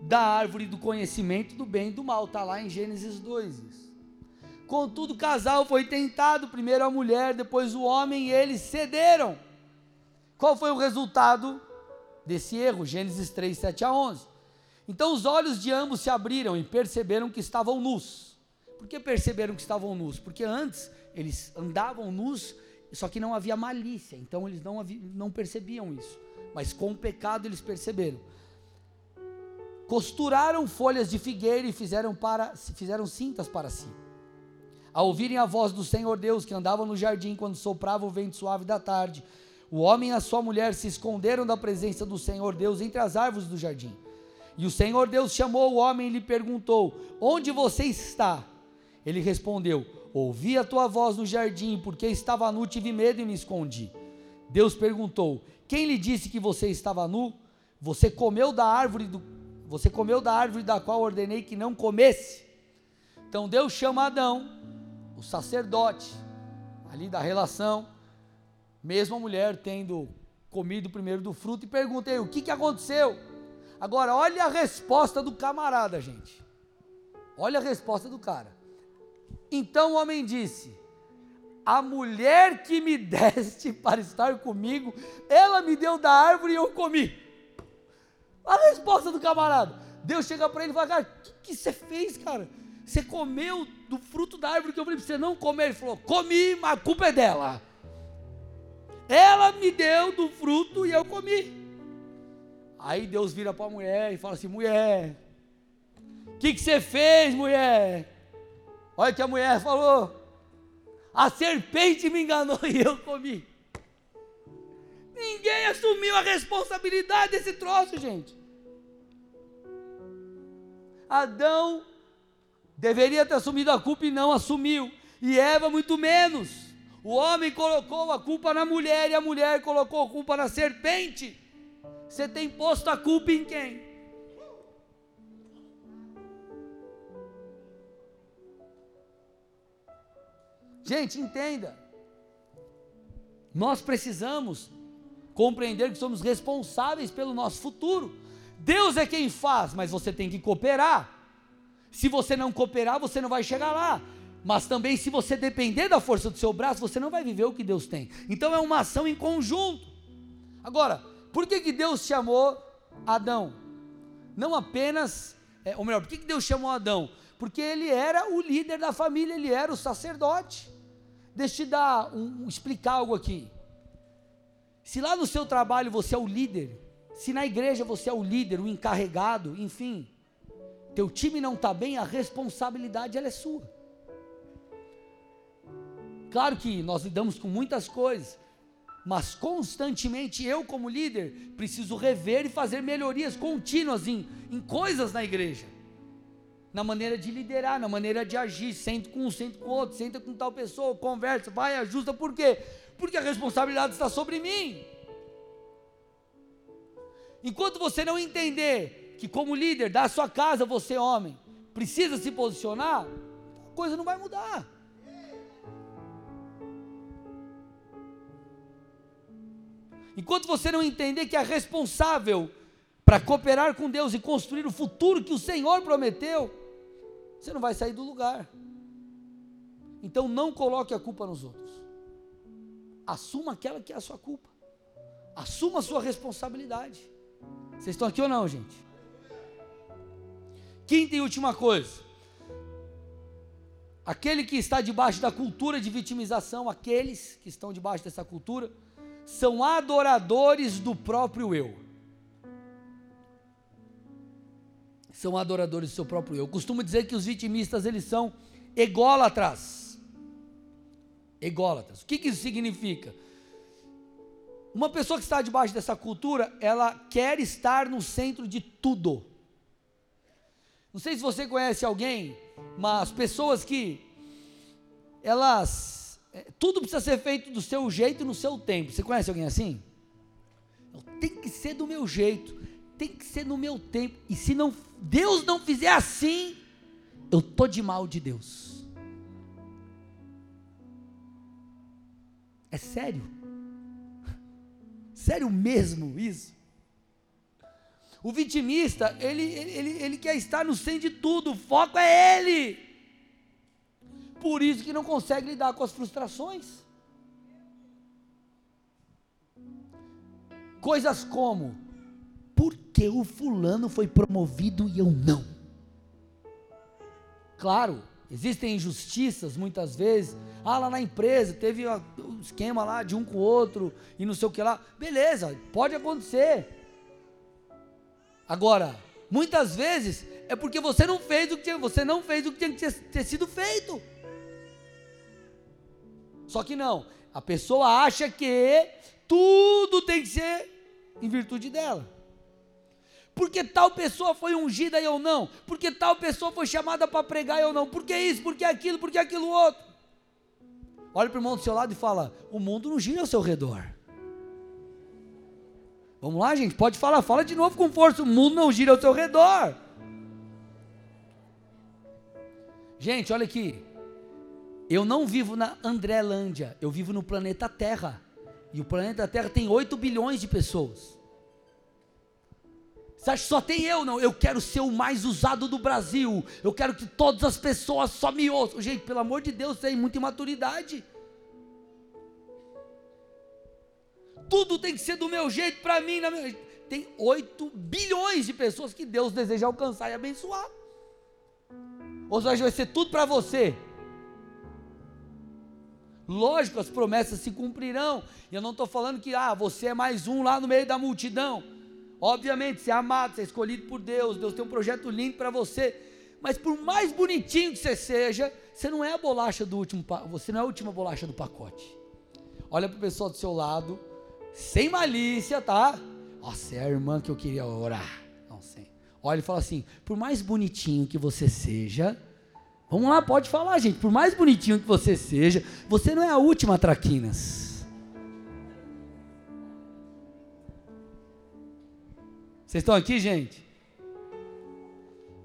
da árvore do conhecimento do bem e do mal. Está lá em Gênesis 2. Isso. Contudo, o casal foi tentado, primeiro a mulher, depois o homem, e eles cederam. Qual foi o resultado desse erro? Gênesis 3, 7 a 11. Então os olhos de ambos se abriram e perceberam que estavam nus. Por que perceberam que estavam nus? Porque antes eles andavam nus, só que não havia malícia, então eles não, havia, não percebiam isso. Mas com o pecado eles perceberam. Costuraram folhas de figueira e fizeram, para, fizeram cintas para si. Ao ouvirem a voz do Senhor Deus que andava no jardim quando soprava o vento suave da tarde, o homem e a sua mulher se esconderam da presença do Senhor Deus entre as árvores do jardim. E o Senhor Deus chamou o homem e lhe perguntou: Onde você está? Ele respondeu: Ouvi a tua voz no jardim, porque estava nu, tive medo e me escondi. Deus perguntou: Quem lhe disse que você estava nu? Você comeu da árvore do, você comeu da árvore da qual ordenei que não comesse. Então Deus chama Adão o sacerdote, ali da relação, mesmo a mulher tendo comido primeiro do fruto, e perguntei: o que, que aconteceu? Agora, olha a resposta do camarada, gente. Olha a resposta do cara. Então o homem disse: A mulher que me deste para estar comigo, ela me deu da árvore e eu comi. A resposta do camarada. Deus chega para ele e fala: Cara, o que, você fez, cara? Você comeu do fruto da árvore que eu falei para você não comer. Ele falou: Comi, mas a culpa é dela. Ela me deu do fruto e eu comi. Aí Deus vira para a mulher e fala assim: Mulher, o que, que você fez, mulher? Olha o que a mulher falou. A serpente me enganou e eu comi. Ninguém assumiu a responsabilidade desse troço, gente. Adão Deveria ter assumido a culpa e não assumiu. E Eva muito menos. O homem colocou a culpa na mulher e a mulher colocou a culpa na serpente. Você tem posto a culpa em quem? Gente, entenda. Nós precisamos compreender que somos responsáveis pelo nosso futuro. Deus é quem faz, mas você tem que cooperar. Se você não cooperar, você não vai chegar lá. Mas também, se você depender da força do seu braço, você não vai viver o que Deus tem. Então é uma ação em conjunto. Agora, por que, que Deus chamou Adão? Não apenas, é, ou melhor, por que, que Deus chamou Adão? Porque ele era o líder da família, ele era o sacerdote. Deixa eu te dar um, explicar algo aqui. Se lá no seu trabalho você é o líder, se na igreja você é o líder, o encarregado, enfim, teu time não está bem, a responsabilidade ela é sua. Claro que nós lidamos com muitas coisas, mas constantemente eu, como líder, preciso rever e fazer melhorias contínuas em, em coisas na igreja. Na maneira de liderar, na maneira de agir, senta com um, senta com outro, senta com tal pessoa, conversa, vai, ajusta, por quê? Porque a responsabilidade está sobre mim. Enquanto você não entender que como líder da sua casa, você homem, precisa se posicionar, a coisa não vai mudar. Enquanto você não entender que é responsável para cooperar com Deus e construir o futuro que o Senhor prometeu, você não vai sair do lugar. Então não coloque a culpa nos outros. Assuma aquela que é a sua culpa. Assuma a sua responsabilidade. Vocês estão aqui ou não, gente? Quinta e última coisa. Aquele que está debaixo da cultura de vitimização, aqueles que estão debaixo dessa cultura, são adoradores do próprio eu. São adoradores do seu próprio eu. Eu costumo dizer que os vitimistas eles são ególatras. Ególatras. O que, que isso significa? Uma pessoa que está debaixo dessa cultura, ela quer estar no centro de tudo. Não sei se você conhece alguém, mas pessoas que elas tudo precisa ser feito do seu jeito e no seu tempo. Você conhece alguém assim? Tem que ser do meu jeito, tem que ser no meu tempo. E se não Deus não fizer assim, eu tô de mal de Deus. É sério? Sério mesmo isso? O vitimista, ele, ele, ele quer estar no centro de tudo, o foco é ele. Por isso que não consegue lidar com as frustrações. Coisas como, por que o fulano foi promovido e eu não? Claro, existem injustiças muitas vezes. Ah, lá na empresa teve um esquema lá de um com o outro e não sei o que lá. Beleza, pode acontecer. Agora, muitas vezes é porque você não fez o que você não fez o que tinha que ter, ter sido feito. Só que não, a pessoa acha que tudo tem que ser em virtude dela. Porque tal pessoa foi ungida e eu não. Porque tal pessoa foi chamada para pregar e eu não. Porque isso, porque aquilo, porque aquilo outro. Olha para o irmão do seu lado e fala: O mundo não gira ao seu redor. Vamos lá, gente? Pode falar, fala de novo com força. O mundo não gira ao seu redor. Gente, olha aqui. Eu não vivo na Andrélândia, eu vivo no planeta Terra. E o planeta Terra tem 8 bilhões de pessoas. Você acha que só tem eu? Não, eu quero ser o mais usado do Brasil. Eu quero que todas as pessoas só me ouçam. Gente, pelo amor de Deus, tem muita imaturidade. Tudo tem que ser do meu jeito, para mim. Minha... Tem 8 bilhões de pessoas que Deus deseja alcançar e abençoar. Ou seja, vai ser tudo para você. Lógico, as promessas se cumprirão. E eu não estou falando que ah, você é mais um lá no meio da multidão. Obviamente, você é amado, você é escolhido por Deus, Deus tem um projeto lindo para você. Mas por mais bonitinho que você seja, você não é a bolacha do último, você não é a última bolacha do pacote. Olha para o pessoal do seu lado, sem malícia, tá? Nossa, é a irmã que eu queria orar. Não sei. Olha e fala assim: por mais bonitinho que você seja, Vamos lá, pode falar, gente. Por mais bonitinho que você seja, você não é a última traquinas. Vocês estão aqui, gente?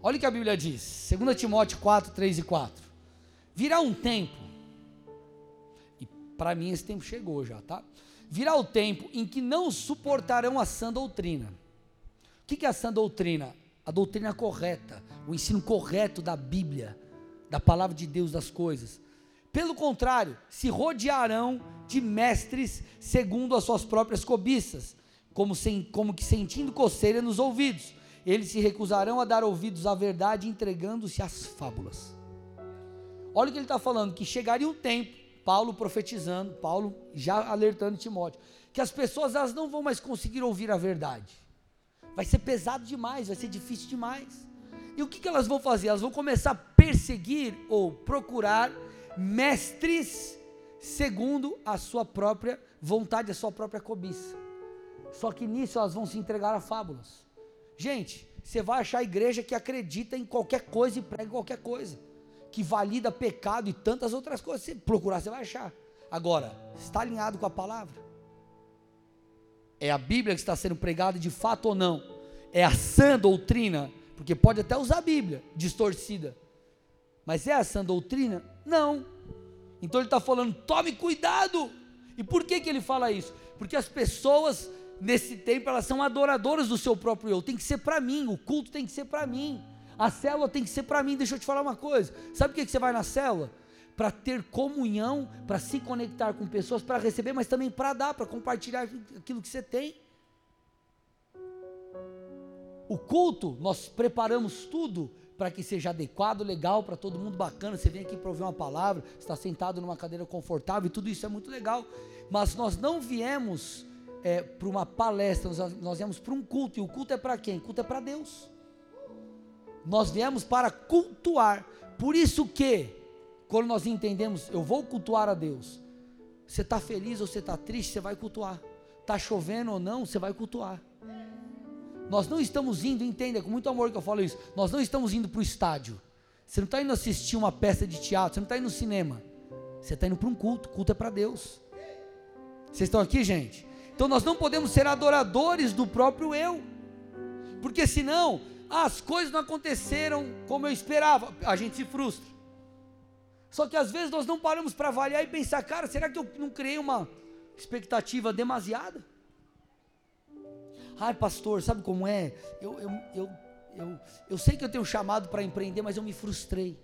Olha o que a Bíblia diz, 2 Timóteo 4, 3 e 4. Virá um tempo, e para mim esse tempo chegou já, tá? Virá o tempo em que não suportarão a sã doutrina. O que é a sã doutrina? A doutrina correta, o ensino correto da Bíblia da palavra de Deus das coisas. Pelo contrário, se rodearão de mestres segundo as suas próprias cobiças, como, sem, como que sentindo coceira nos ouvidos. Eles se recusarão a dar ouvidos à verdade, entregando-se às fábulas. Olha o que ele está falando: que chegaria um tempo, Paulo profetizando, Paulo já alertando Timóteo, que as pessoas elas não vão mais conseguir ouvir a verdade. Vai ser pesado demais, vai ser difícil demais. E o que, que elas vão fazer? Elas vão começar a perseguir ou procurar mestres segundo a sua própria vontade, a sua própria cobiça. Só que nisso elas vão se entregar a fábulas. Gente, você vai achar a igreja que acredita em qualquer coisa e prega qualquer coisa, que valida pecado e tantas outras coisas. Se procurar, você vai achar. Agora, está alinhado com a palavra? É a Bíblia que está sendo pregada de fato ou não? É a sã doutrina porque pode até usar a Bíblia distorcida. Mas é essa doutrina? Não. Então ele está falando, tome cuidado. E por que, que ele fala isso? Porque as pessoas nesse tempo elas são adoradoras do seu próprio eu. Tem que ser para mim, o culto tem que ser para mim. A célula tem que ser para mim. Deixa eu te falar uma coisa. Sabe por que, que você vai na célula? para ter comunhão, para se conectar com pessoas, para receber, mas também para dar, para compartilhar aquilo que você tem. O culto, nós preparamos tudo para que seja adequado, legal, para todo mundo bacana. Você vem aqui para ouvir uma palavra, está sentado numa cadeira confortável e tudo isso é muito legal. Mas nós não viemos é, para uma palestra, nós, nós viemos para um culto. E o culto é para quem? O culto é para Deus. Nós viemos para cultuar. Por isso que, quando nós entendemos, eu vou cultuar a Deus. Você está feliz ou você está triste, você vai cultuar. Está chovendo ou não, você vai cultuar. Nós não estamos indo, entenda, com muito amor que eu falo isso. Nós não estamos indo para o estádio. Você não está indo assistir uma peça de teatro, você não está indo no cinema. Você está indo para um culto. Culto é para Deus. Vocês estão aqui, gente? Então nós não podemos ser adoradores do próprio eu. Porque senão as coisas não aconteceram como eu esperava. A gente se frustra. Só que às vezes nós não paramos para avaliar e pensar, cara, será que eu não criei uma expectativa demasiada? Ai, pastor, sabe como é? Eu, eu, eu, eu, eu sei que eu tenho chamado para empreender, mas eu me frustrei.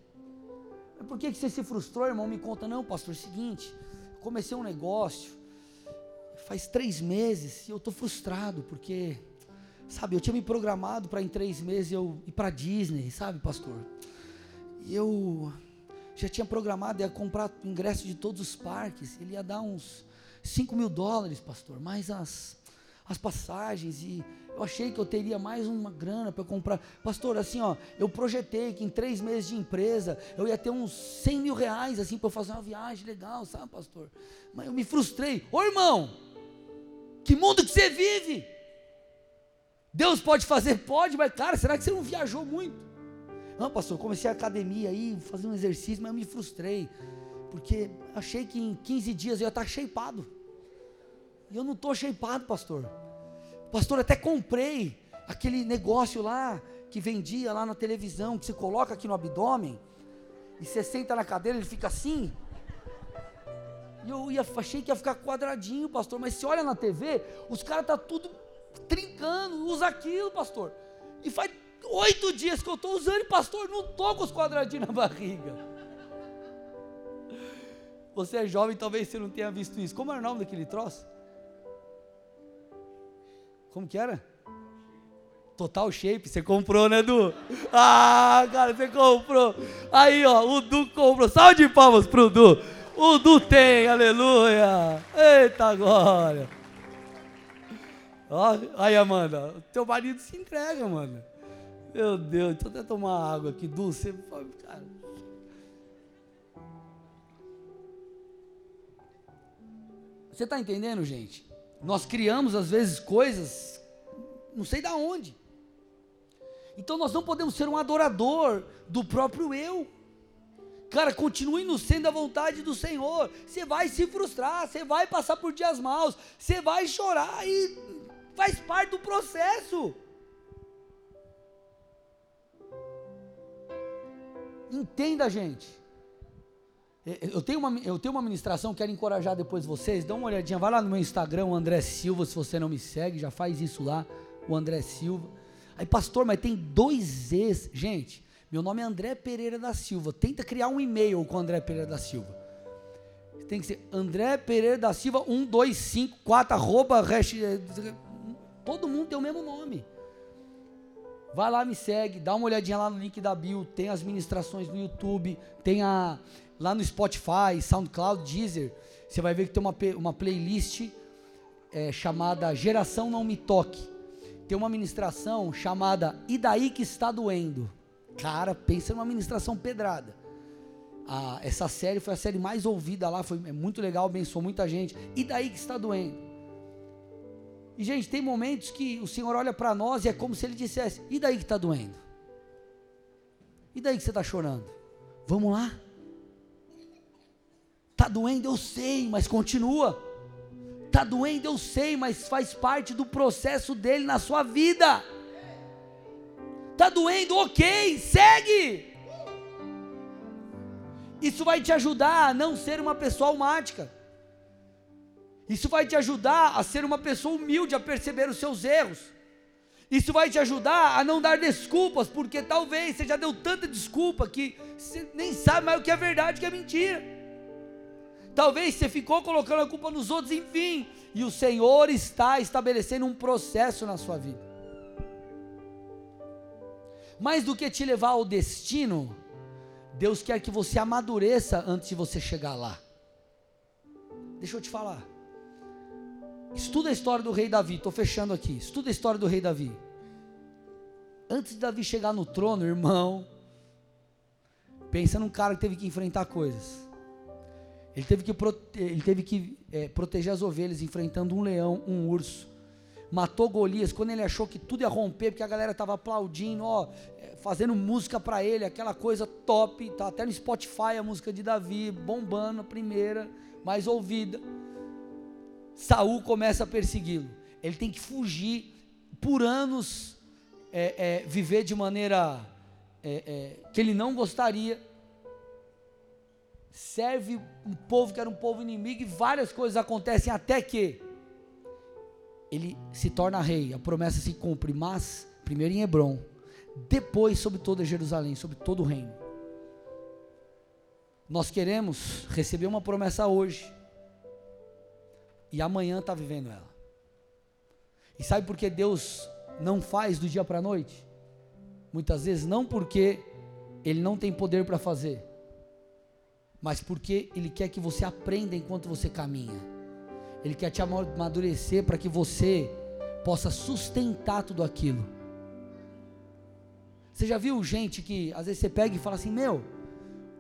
Mas por que, que você se frustrou, irmão? Me conta, não, pastor, é o seguinte, comecei um negócio, faz três meses, e eu estou frustrado, porque, sabe, eu tinha me programado para em três meses eu ir para Disney, sabe, pastor? E eu já tinha programado, ia comprar ingresso de todos os parques, ele ia dar uns 5 mil dólares, pastor, mais as as passagens e eu achei que eu teria mais uma grana para comprar. Pastor, assim, ó, eu projetei que em três meses de empresa eu ia ter uns 100 mil reais, assim, para fazer uma viagem legal, sabe, pastor? Mas eu me frustrei. Ô irmão, que mundo que você vive? Deus pode fazer? Pode, mas cara, será que você não viajou muito? Não, pastor, comecei a academia aí, fazer um exercício, mas eu me frustrei. Porque achei que em 15 dias eu ia estar shapeado. E eu não estou shapeado, pastor. Pastor, até comprei aquele negócio lá que vendia lá na televisão, que você coloca aqui no abdômen, e você senta na cadeira, ele fica assim. E eu ia, achei que ia ficar quadradinho, pastor, mas se olha na TV, os caras tá tudo trincando, usa aquilo, pastor. E faz oito dias que eu estou usando, e pastor, não estou com os quadradinhos na barriga. Você é jovem, talvez você não tenha visto isso. Como é o nome daquele troço? Como que era? Total Shape, você comprou, né, Du? Ah, cara, você comprou. Aí, ó, o Du comprou. Salve de palmas pro Du. O Du tem, aleluia. Eita glória. Ó, aí, Amanda, teu marido se entrega, Amanda. Meu Deus, deixa eu até tomar água aqui. Du, você. Cara. Você está entendendo, gente? Nós criamos às vezes coisas, não sei da onde. Então nós não podemos ser um adorador do próprio eu. Cara, continue no sendo a vontade do Senhor. Você vai se frustrar, você vai passar por dias maus, você vai chorar e faz parte do processo. Entenda, gente. É, eu tenho, uma, eu tenho uma ministração, quero encorajar depois vocês. Dá uma olhadinha, vai lá no meu Instagram, André Silva, se você não me segue, já faz isso lá, o André Silva. Aí, pastor, mas tem dois ex. Gente, meu nome é André Pereira da Silva. Tenta criar um e-mail com André Pereira da Silva. Tem que ser André Pereira da Silva 1254, arroba, hash, todo mundo tem o mesmo nome. Vai lá, me segue, dá uma olhadinha lá no link da bio, tem as ministrações no YouTube, tem a, lá no Spotify, SoundCloud, Deezer, você vai ver que tem uma, uma playlist é, chamada Geração Não Me Toque. Tem uma ministração chamada E Daí Que Está Doendo. Cara, pensa numa ministração pedrada. Ah, essa série foi a série mais ouvida lá, foi é muito legal, abençoou muita gente. E daí que está doendo? E gente, tem momentos que o Senhor olha para nós e é como se Ele dissesse: E daí que está doendo? E daí que você está chorando? Vamos lá? Está doendo, eu sei, mas continua. Está doendo, eu sei, mas faz parte do processo dele na sua vida. Está doendo, ok, segue. Isso vai te ajudar a não ser uma pessoa almática. Isso vai te ajudar a ser uma pessoa humilde, a perceber os seus erros. Isso vai te ajudar a não dar desculpas, porque talvez você já deu tanta desculpa que você nem sabe mais o que é verdade e o que é mentira. Talvez você ficou colocando a culpa nos outros, enfim. E o Senhor está estabelecendo um processo na sua vida. Mais do que te levar ao destino, Deus quer que você amadureça antes de você chegar lá. Deixa eu te falar. Estuda a história do rei Davi, estou fechando aqui. Estuda a história do rei Davi. Antes de Davi chegar no trono, irmão, pensa num cara que teve que enfrentar coisas. Ele teve que, prote ele teve que é, proteger as ovelhas, enfrentando um leão, um urso. Matou Golias quando ele achou que tudo ia romper, porque a galera estava aplaudindo, ó, é, fazendo música para ele, aquela coisa top. Tá até no Spotify a música de Davi, bombando a primeira mais ouvida. Saul começa a persegui-lo. Ele tem que fugir por anos, é, é, viver de maneira é, é, que ele não gostaria. Serve um povo que era um povo inimigo e várias coisas acontecem até que ele se torna rei. A promessa se cumpre, mas primeiro em Hebron, depois sobre toda Jerusalém, sobre todo o reino. Nós queremos receber uma promessa hoje. E amanhã está vivendo ela. E sabe por que Deus não faz do dia para a noite? Muitas vezes não porque Ele não tem poder para fazer, mas porque Ele quer que você aprenda enquanto você caminha. Ele quer te amadurecer para que você possa sustentar tudo aquilo. Você já viu gente que às vezes você pega e fala assim: Meu,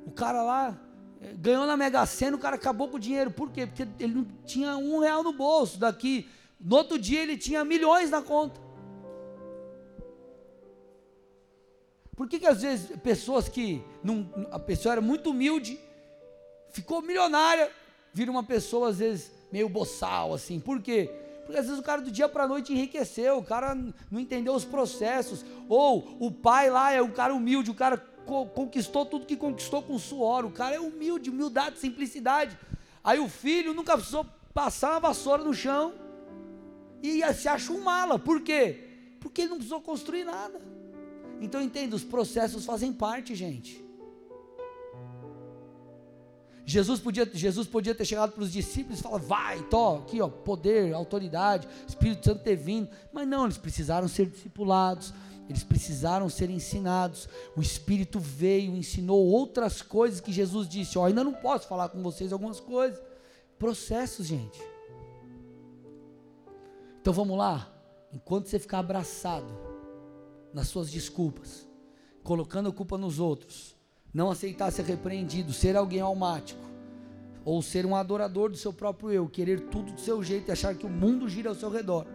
o cara lá eh, ganhou na Mega Sena, o cara acabou com o dinheiro. Por quê? Porque ele não tinha um real no bolso. Daqui, no outro dia ele tinha milhões na conta. Por que, que às vezes pessoas que não, a pessoa era muito humilde, ficou milionária, vira uma pessoa às vezes meio boçal assim. Por quê? Porque às vezes o cara do dia para a noite enriqueceu, o cara não entendeu os processos, ou o pai lá é um cara humilde, o cara conquistou tudo que conquistou com suor. O cara é humilde, humildade, simplicidade. Aí o filho nunca precisou passar uma vassoura no chão e se acha um mala. Por quê? Porque ele não precisou construir nada. Então entenda, os processos fazem parte, gente. Jesus podia, Jesus podia ter chegado para os discípulos e falar, vai, to, aqui ó, poder, autoridade, Espírito Santo ter vindo. Mas não, eles precisaram ser discipulados, eles precisaram ser ensinados. O Espírito veio, ensinou outras coisas que Jesus disse: Ó, ainda não posso falar com vocês algumas coisas. Processos, gente. Então vamos lá. Enquanto você ficar abraçado nas suas desculpas, colocando a culpa nos outros, não aceitar ser repreendido, ser alguém almático, ou ser um adorador do seu próprio eu, querer tudo do seu jeito e achar que o mundo gira ao seu redor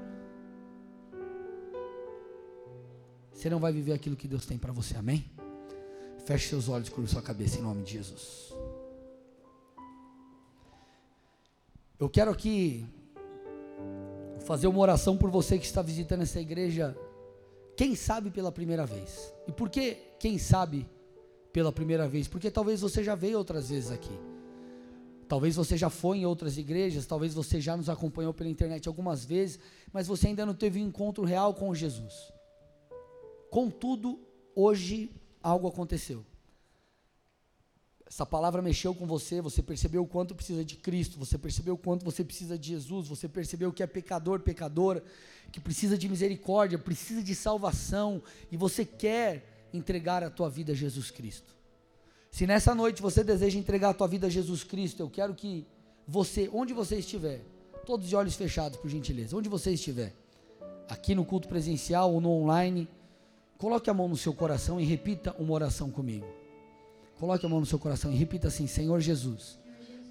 você não vai viver aquilo que Deus tem para você, amém? Feche seus olhos, curva sua cabeça em nome de Jesus. Eu quero aqui fazer uma oração por você que está visitando essa igreja, quem sabe pela primeira vez. E por que quem sabe pela primeira vez? Porque talvez você já veio outras vezes aqui. Talvez você já foi em outras igrejas, talvez você já nos acompanhou pela internet algumas vezes, mas você ainda não teve um encontro real com Jesus. Contudo, hoje algo aconteceu. Essa palavra mexeu com você, você percebeu o quanto precisa de Cristo, você percebeu o quanto você precisa de Jesus, você percebeu que é pecador, pecadora, que precisa de misericórdia, precisa de salvação, e você quer entregar a tua vida a Jesus Cristo. Se nessa noite você deseja entregar a tua vida a Jesus Cristo, eu quero que você, onde você estiver, todos de olhos fechados, por gentileza, onde você estiver, aqui no culto presencial ou no online, Coloque a mão no seu coração e repita uma oração comigo. Coloque a mão no seu coração e repita assim: Senhor Jesus,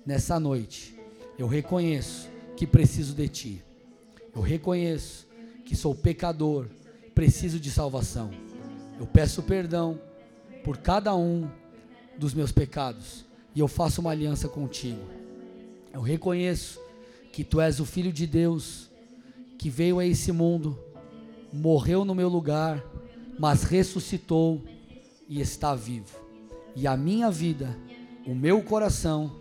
nessa noite eu reconheço que preciso de Ti. Eu reconheço que sou pecador, preciso de salvação. Eu peço perdão por cada um dos meus pecados e eu faço uma aliança contigo. Eu reconheço que Tu és o Filho de Deus que veio a esse mundo, morreu no meu lugar mas ressuscitou e está vivo. E a minha vida, o meu coração,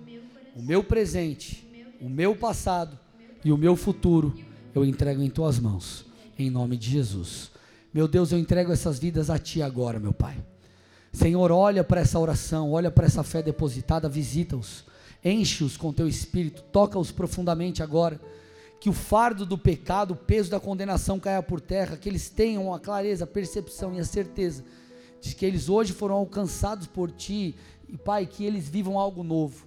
o meu presente, o meu passado e o meu futuro, eu entrego em tuas mãos, em nome de Jesus. Meu Deus, eu entrego essas vidas a Ti agora, meu Pai. Senhor, olha para essa oração, olha para essa fé depositada, visita-os, enche-os com Teu Espírito, toca-os profundamente agora. Que o fardo do pecado, o peso da condenação caia por terra, que eles tenham a clareza, a percepção e a certeza de que eles hoje foram alcançados por Ti, e Pai, que eles vivam algo novo.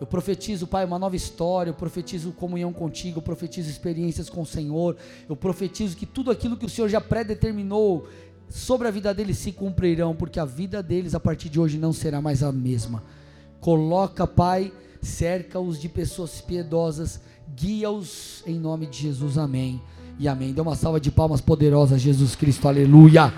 Eu profetizo, Pai, uma nova história, eu profetizo comunhão contigo, eu profetizo experiências com o Senhor, eu profetizo que tudo aquilo que o Senhor já predeterminou sobre a vida deles se cumprirão, porque a vida deles a partir de hoje não será mais a mesma. Coloca, Pai, cerca-os de pessoas piedosas, guia-os em nome de Jesus, amém e amém. Dê uma salva de palmas poderosas, Jesus Cristo, aleluia.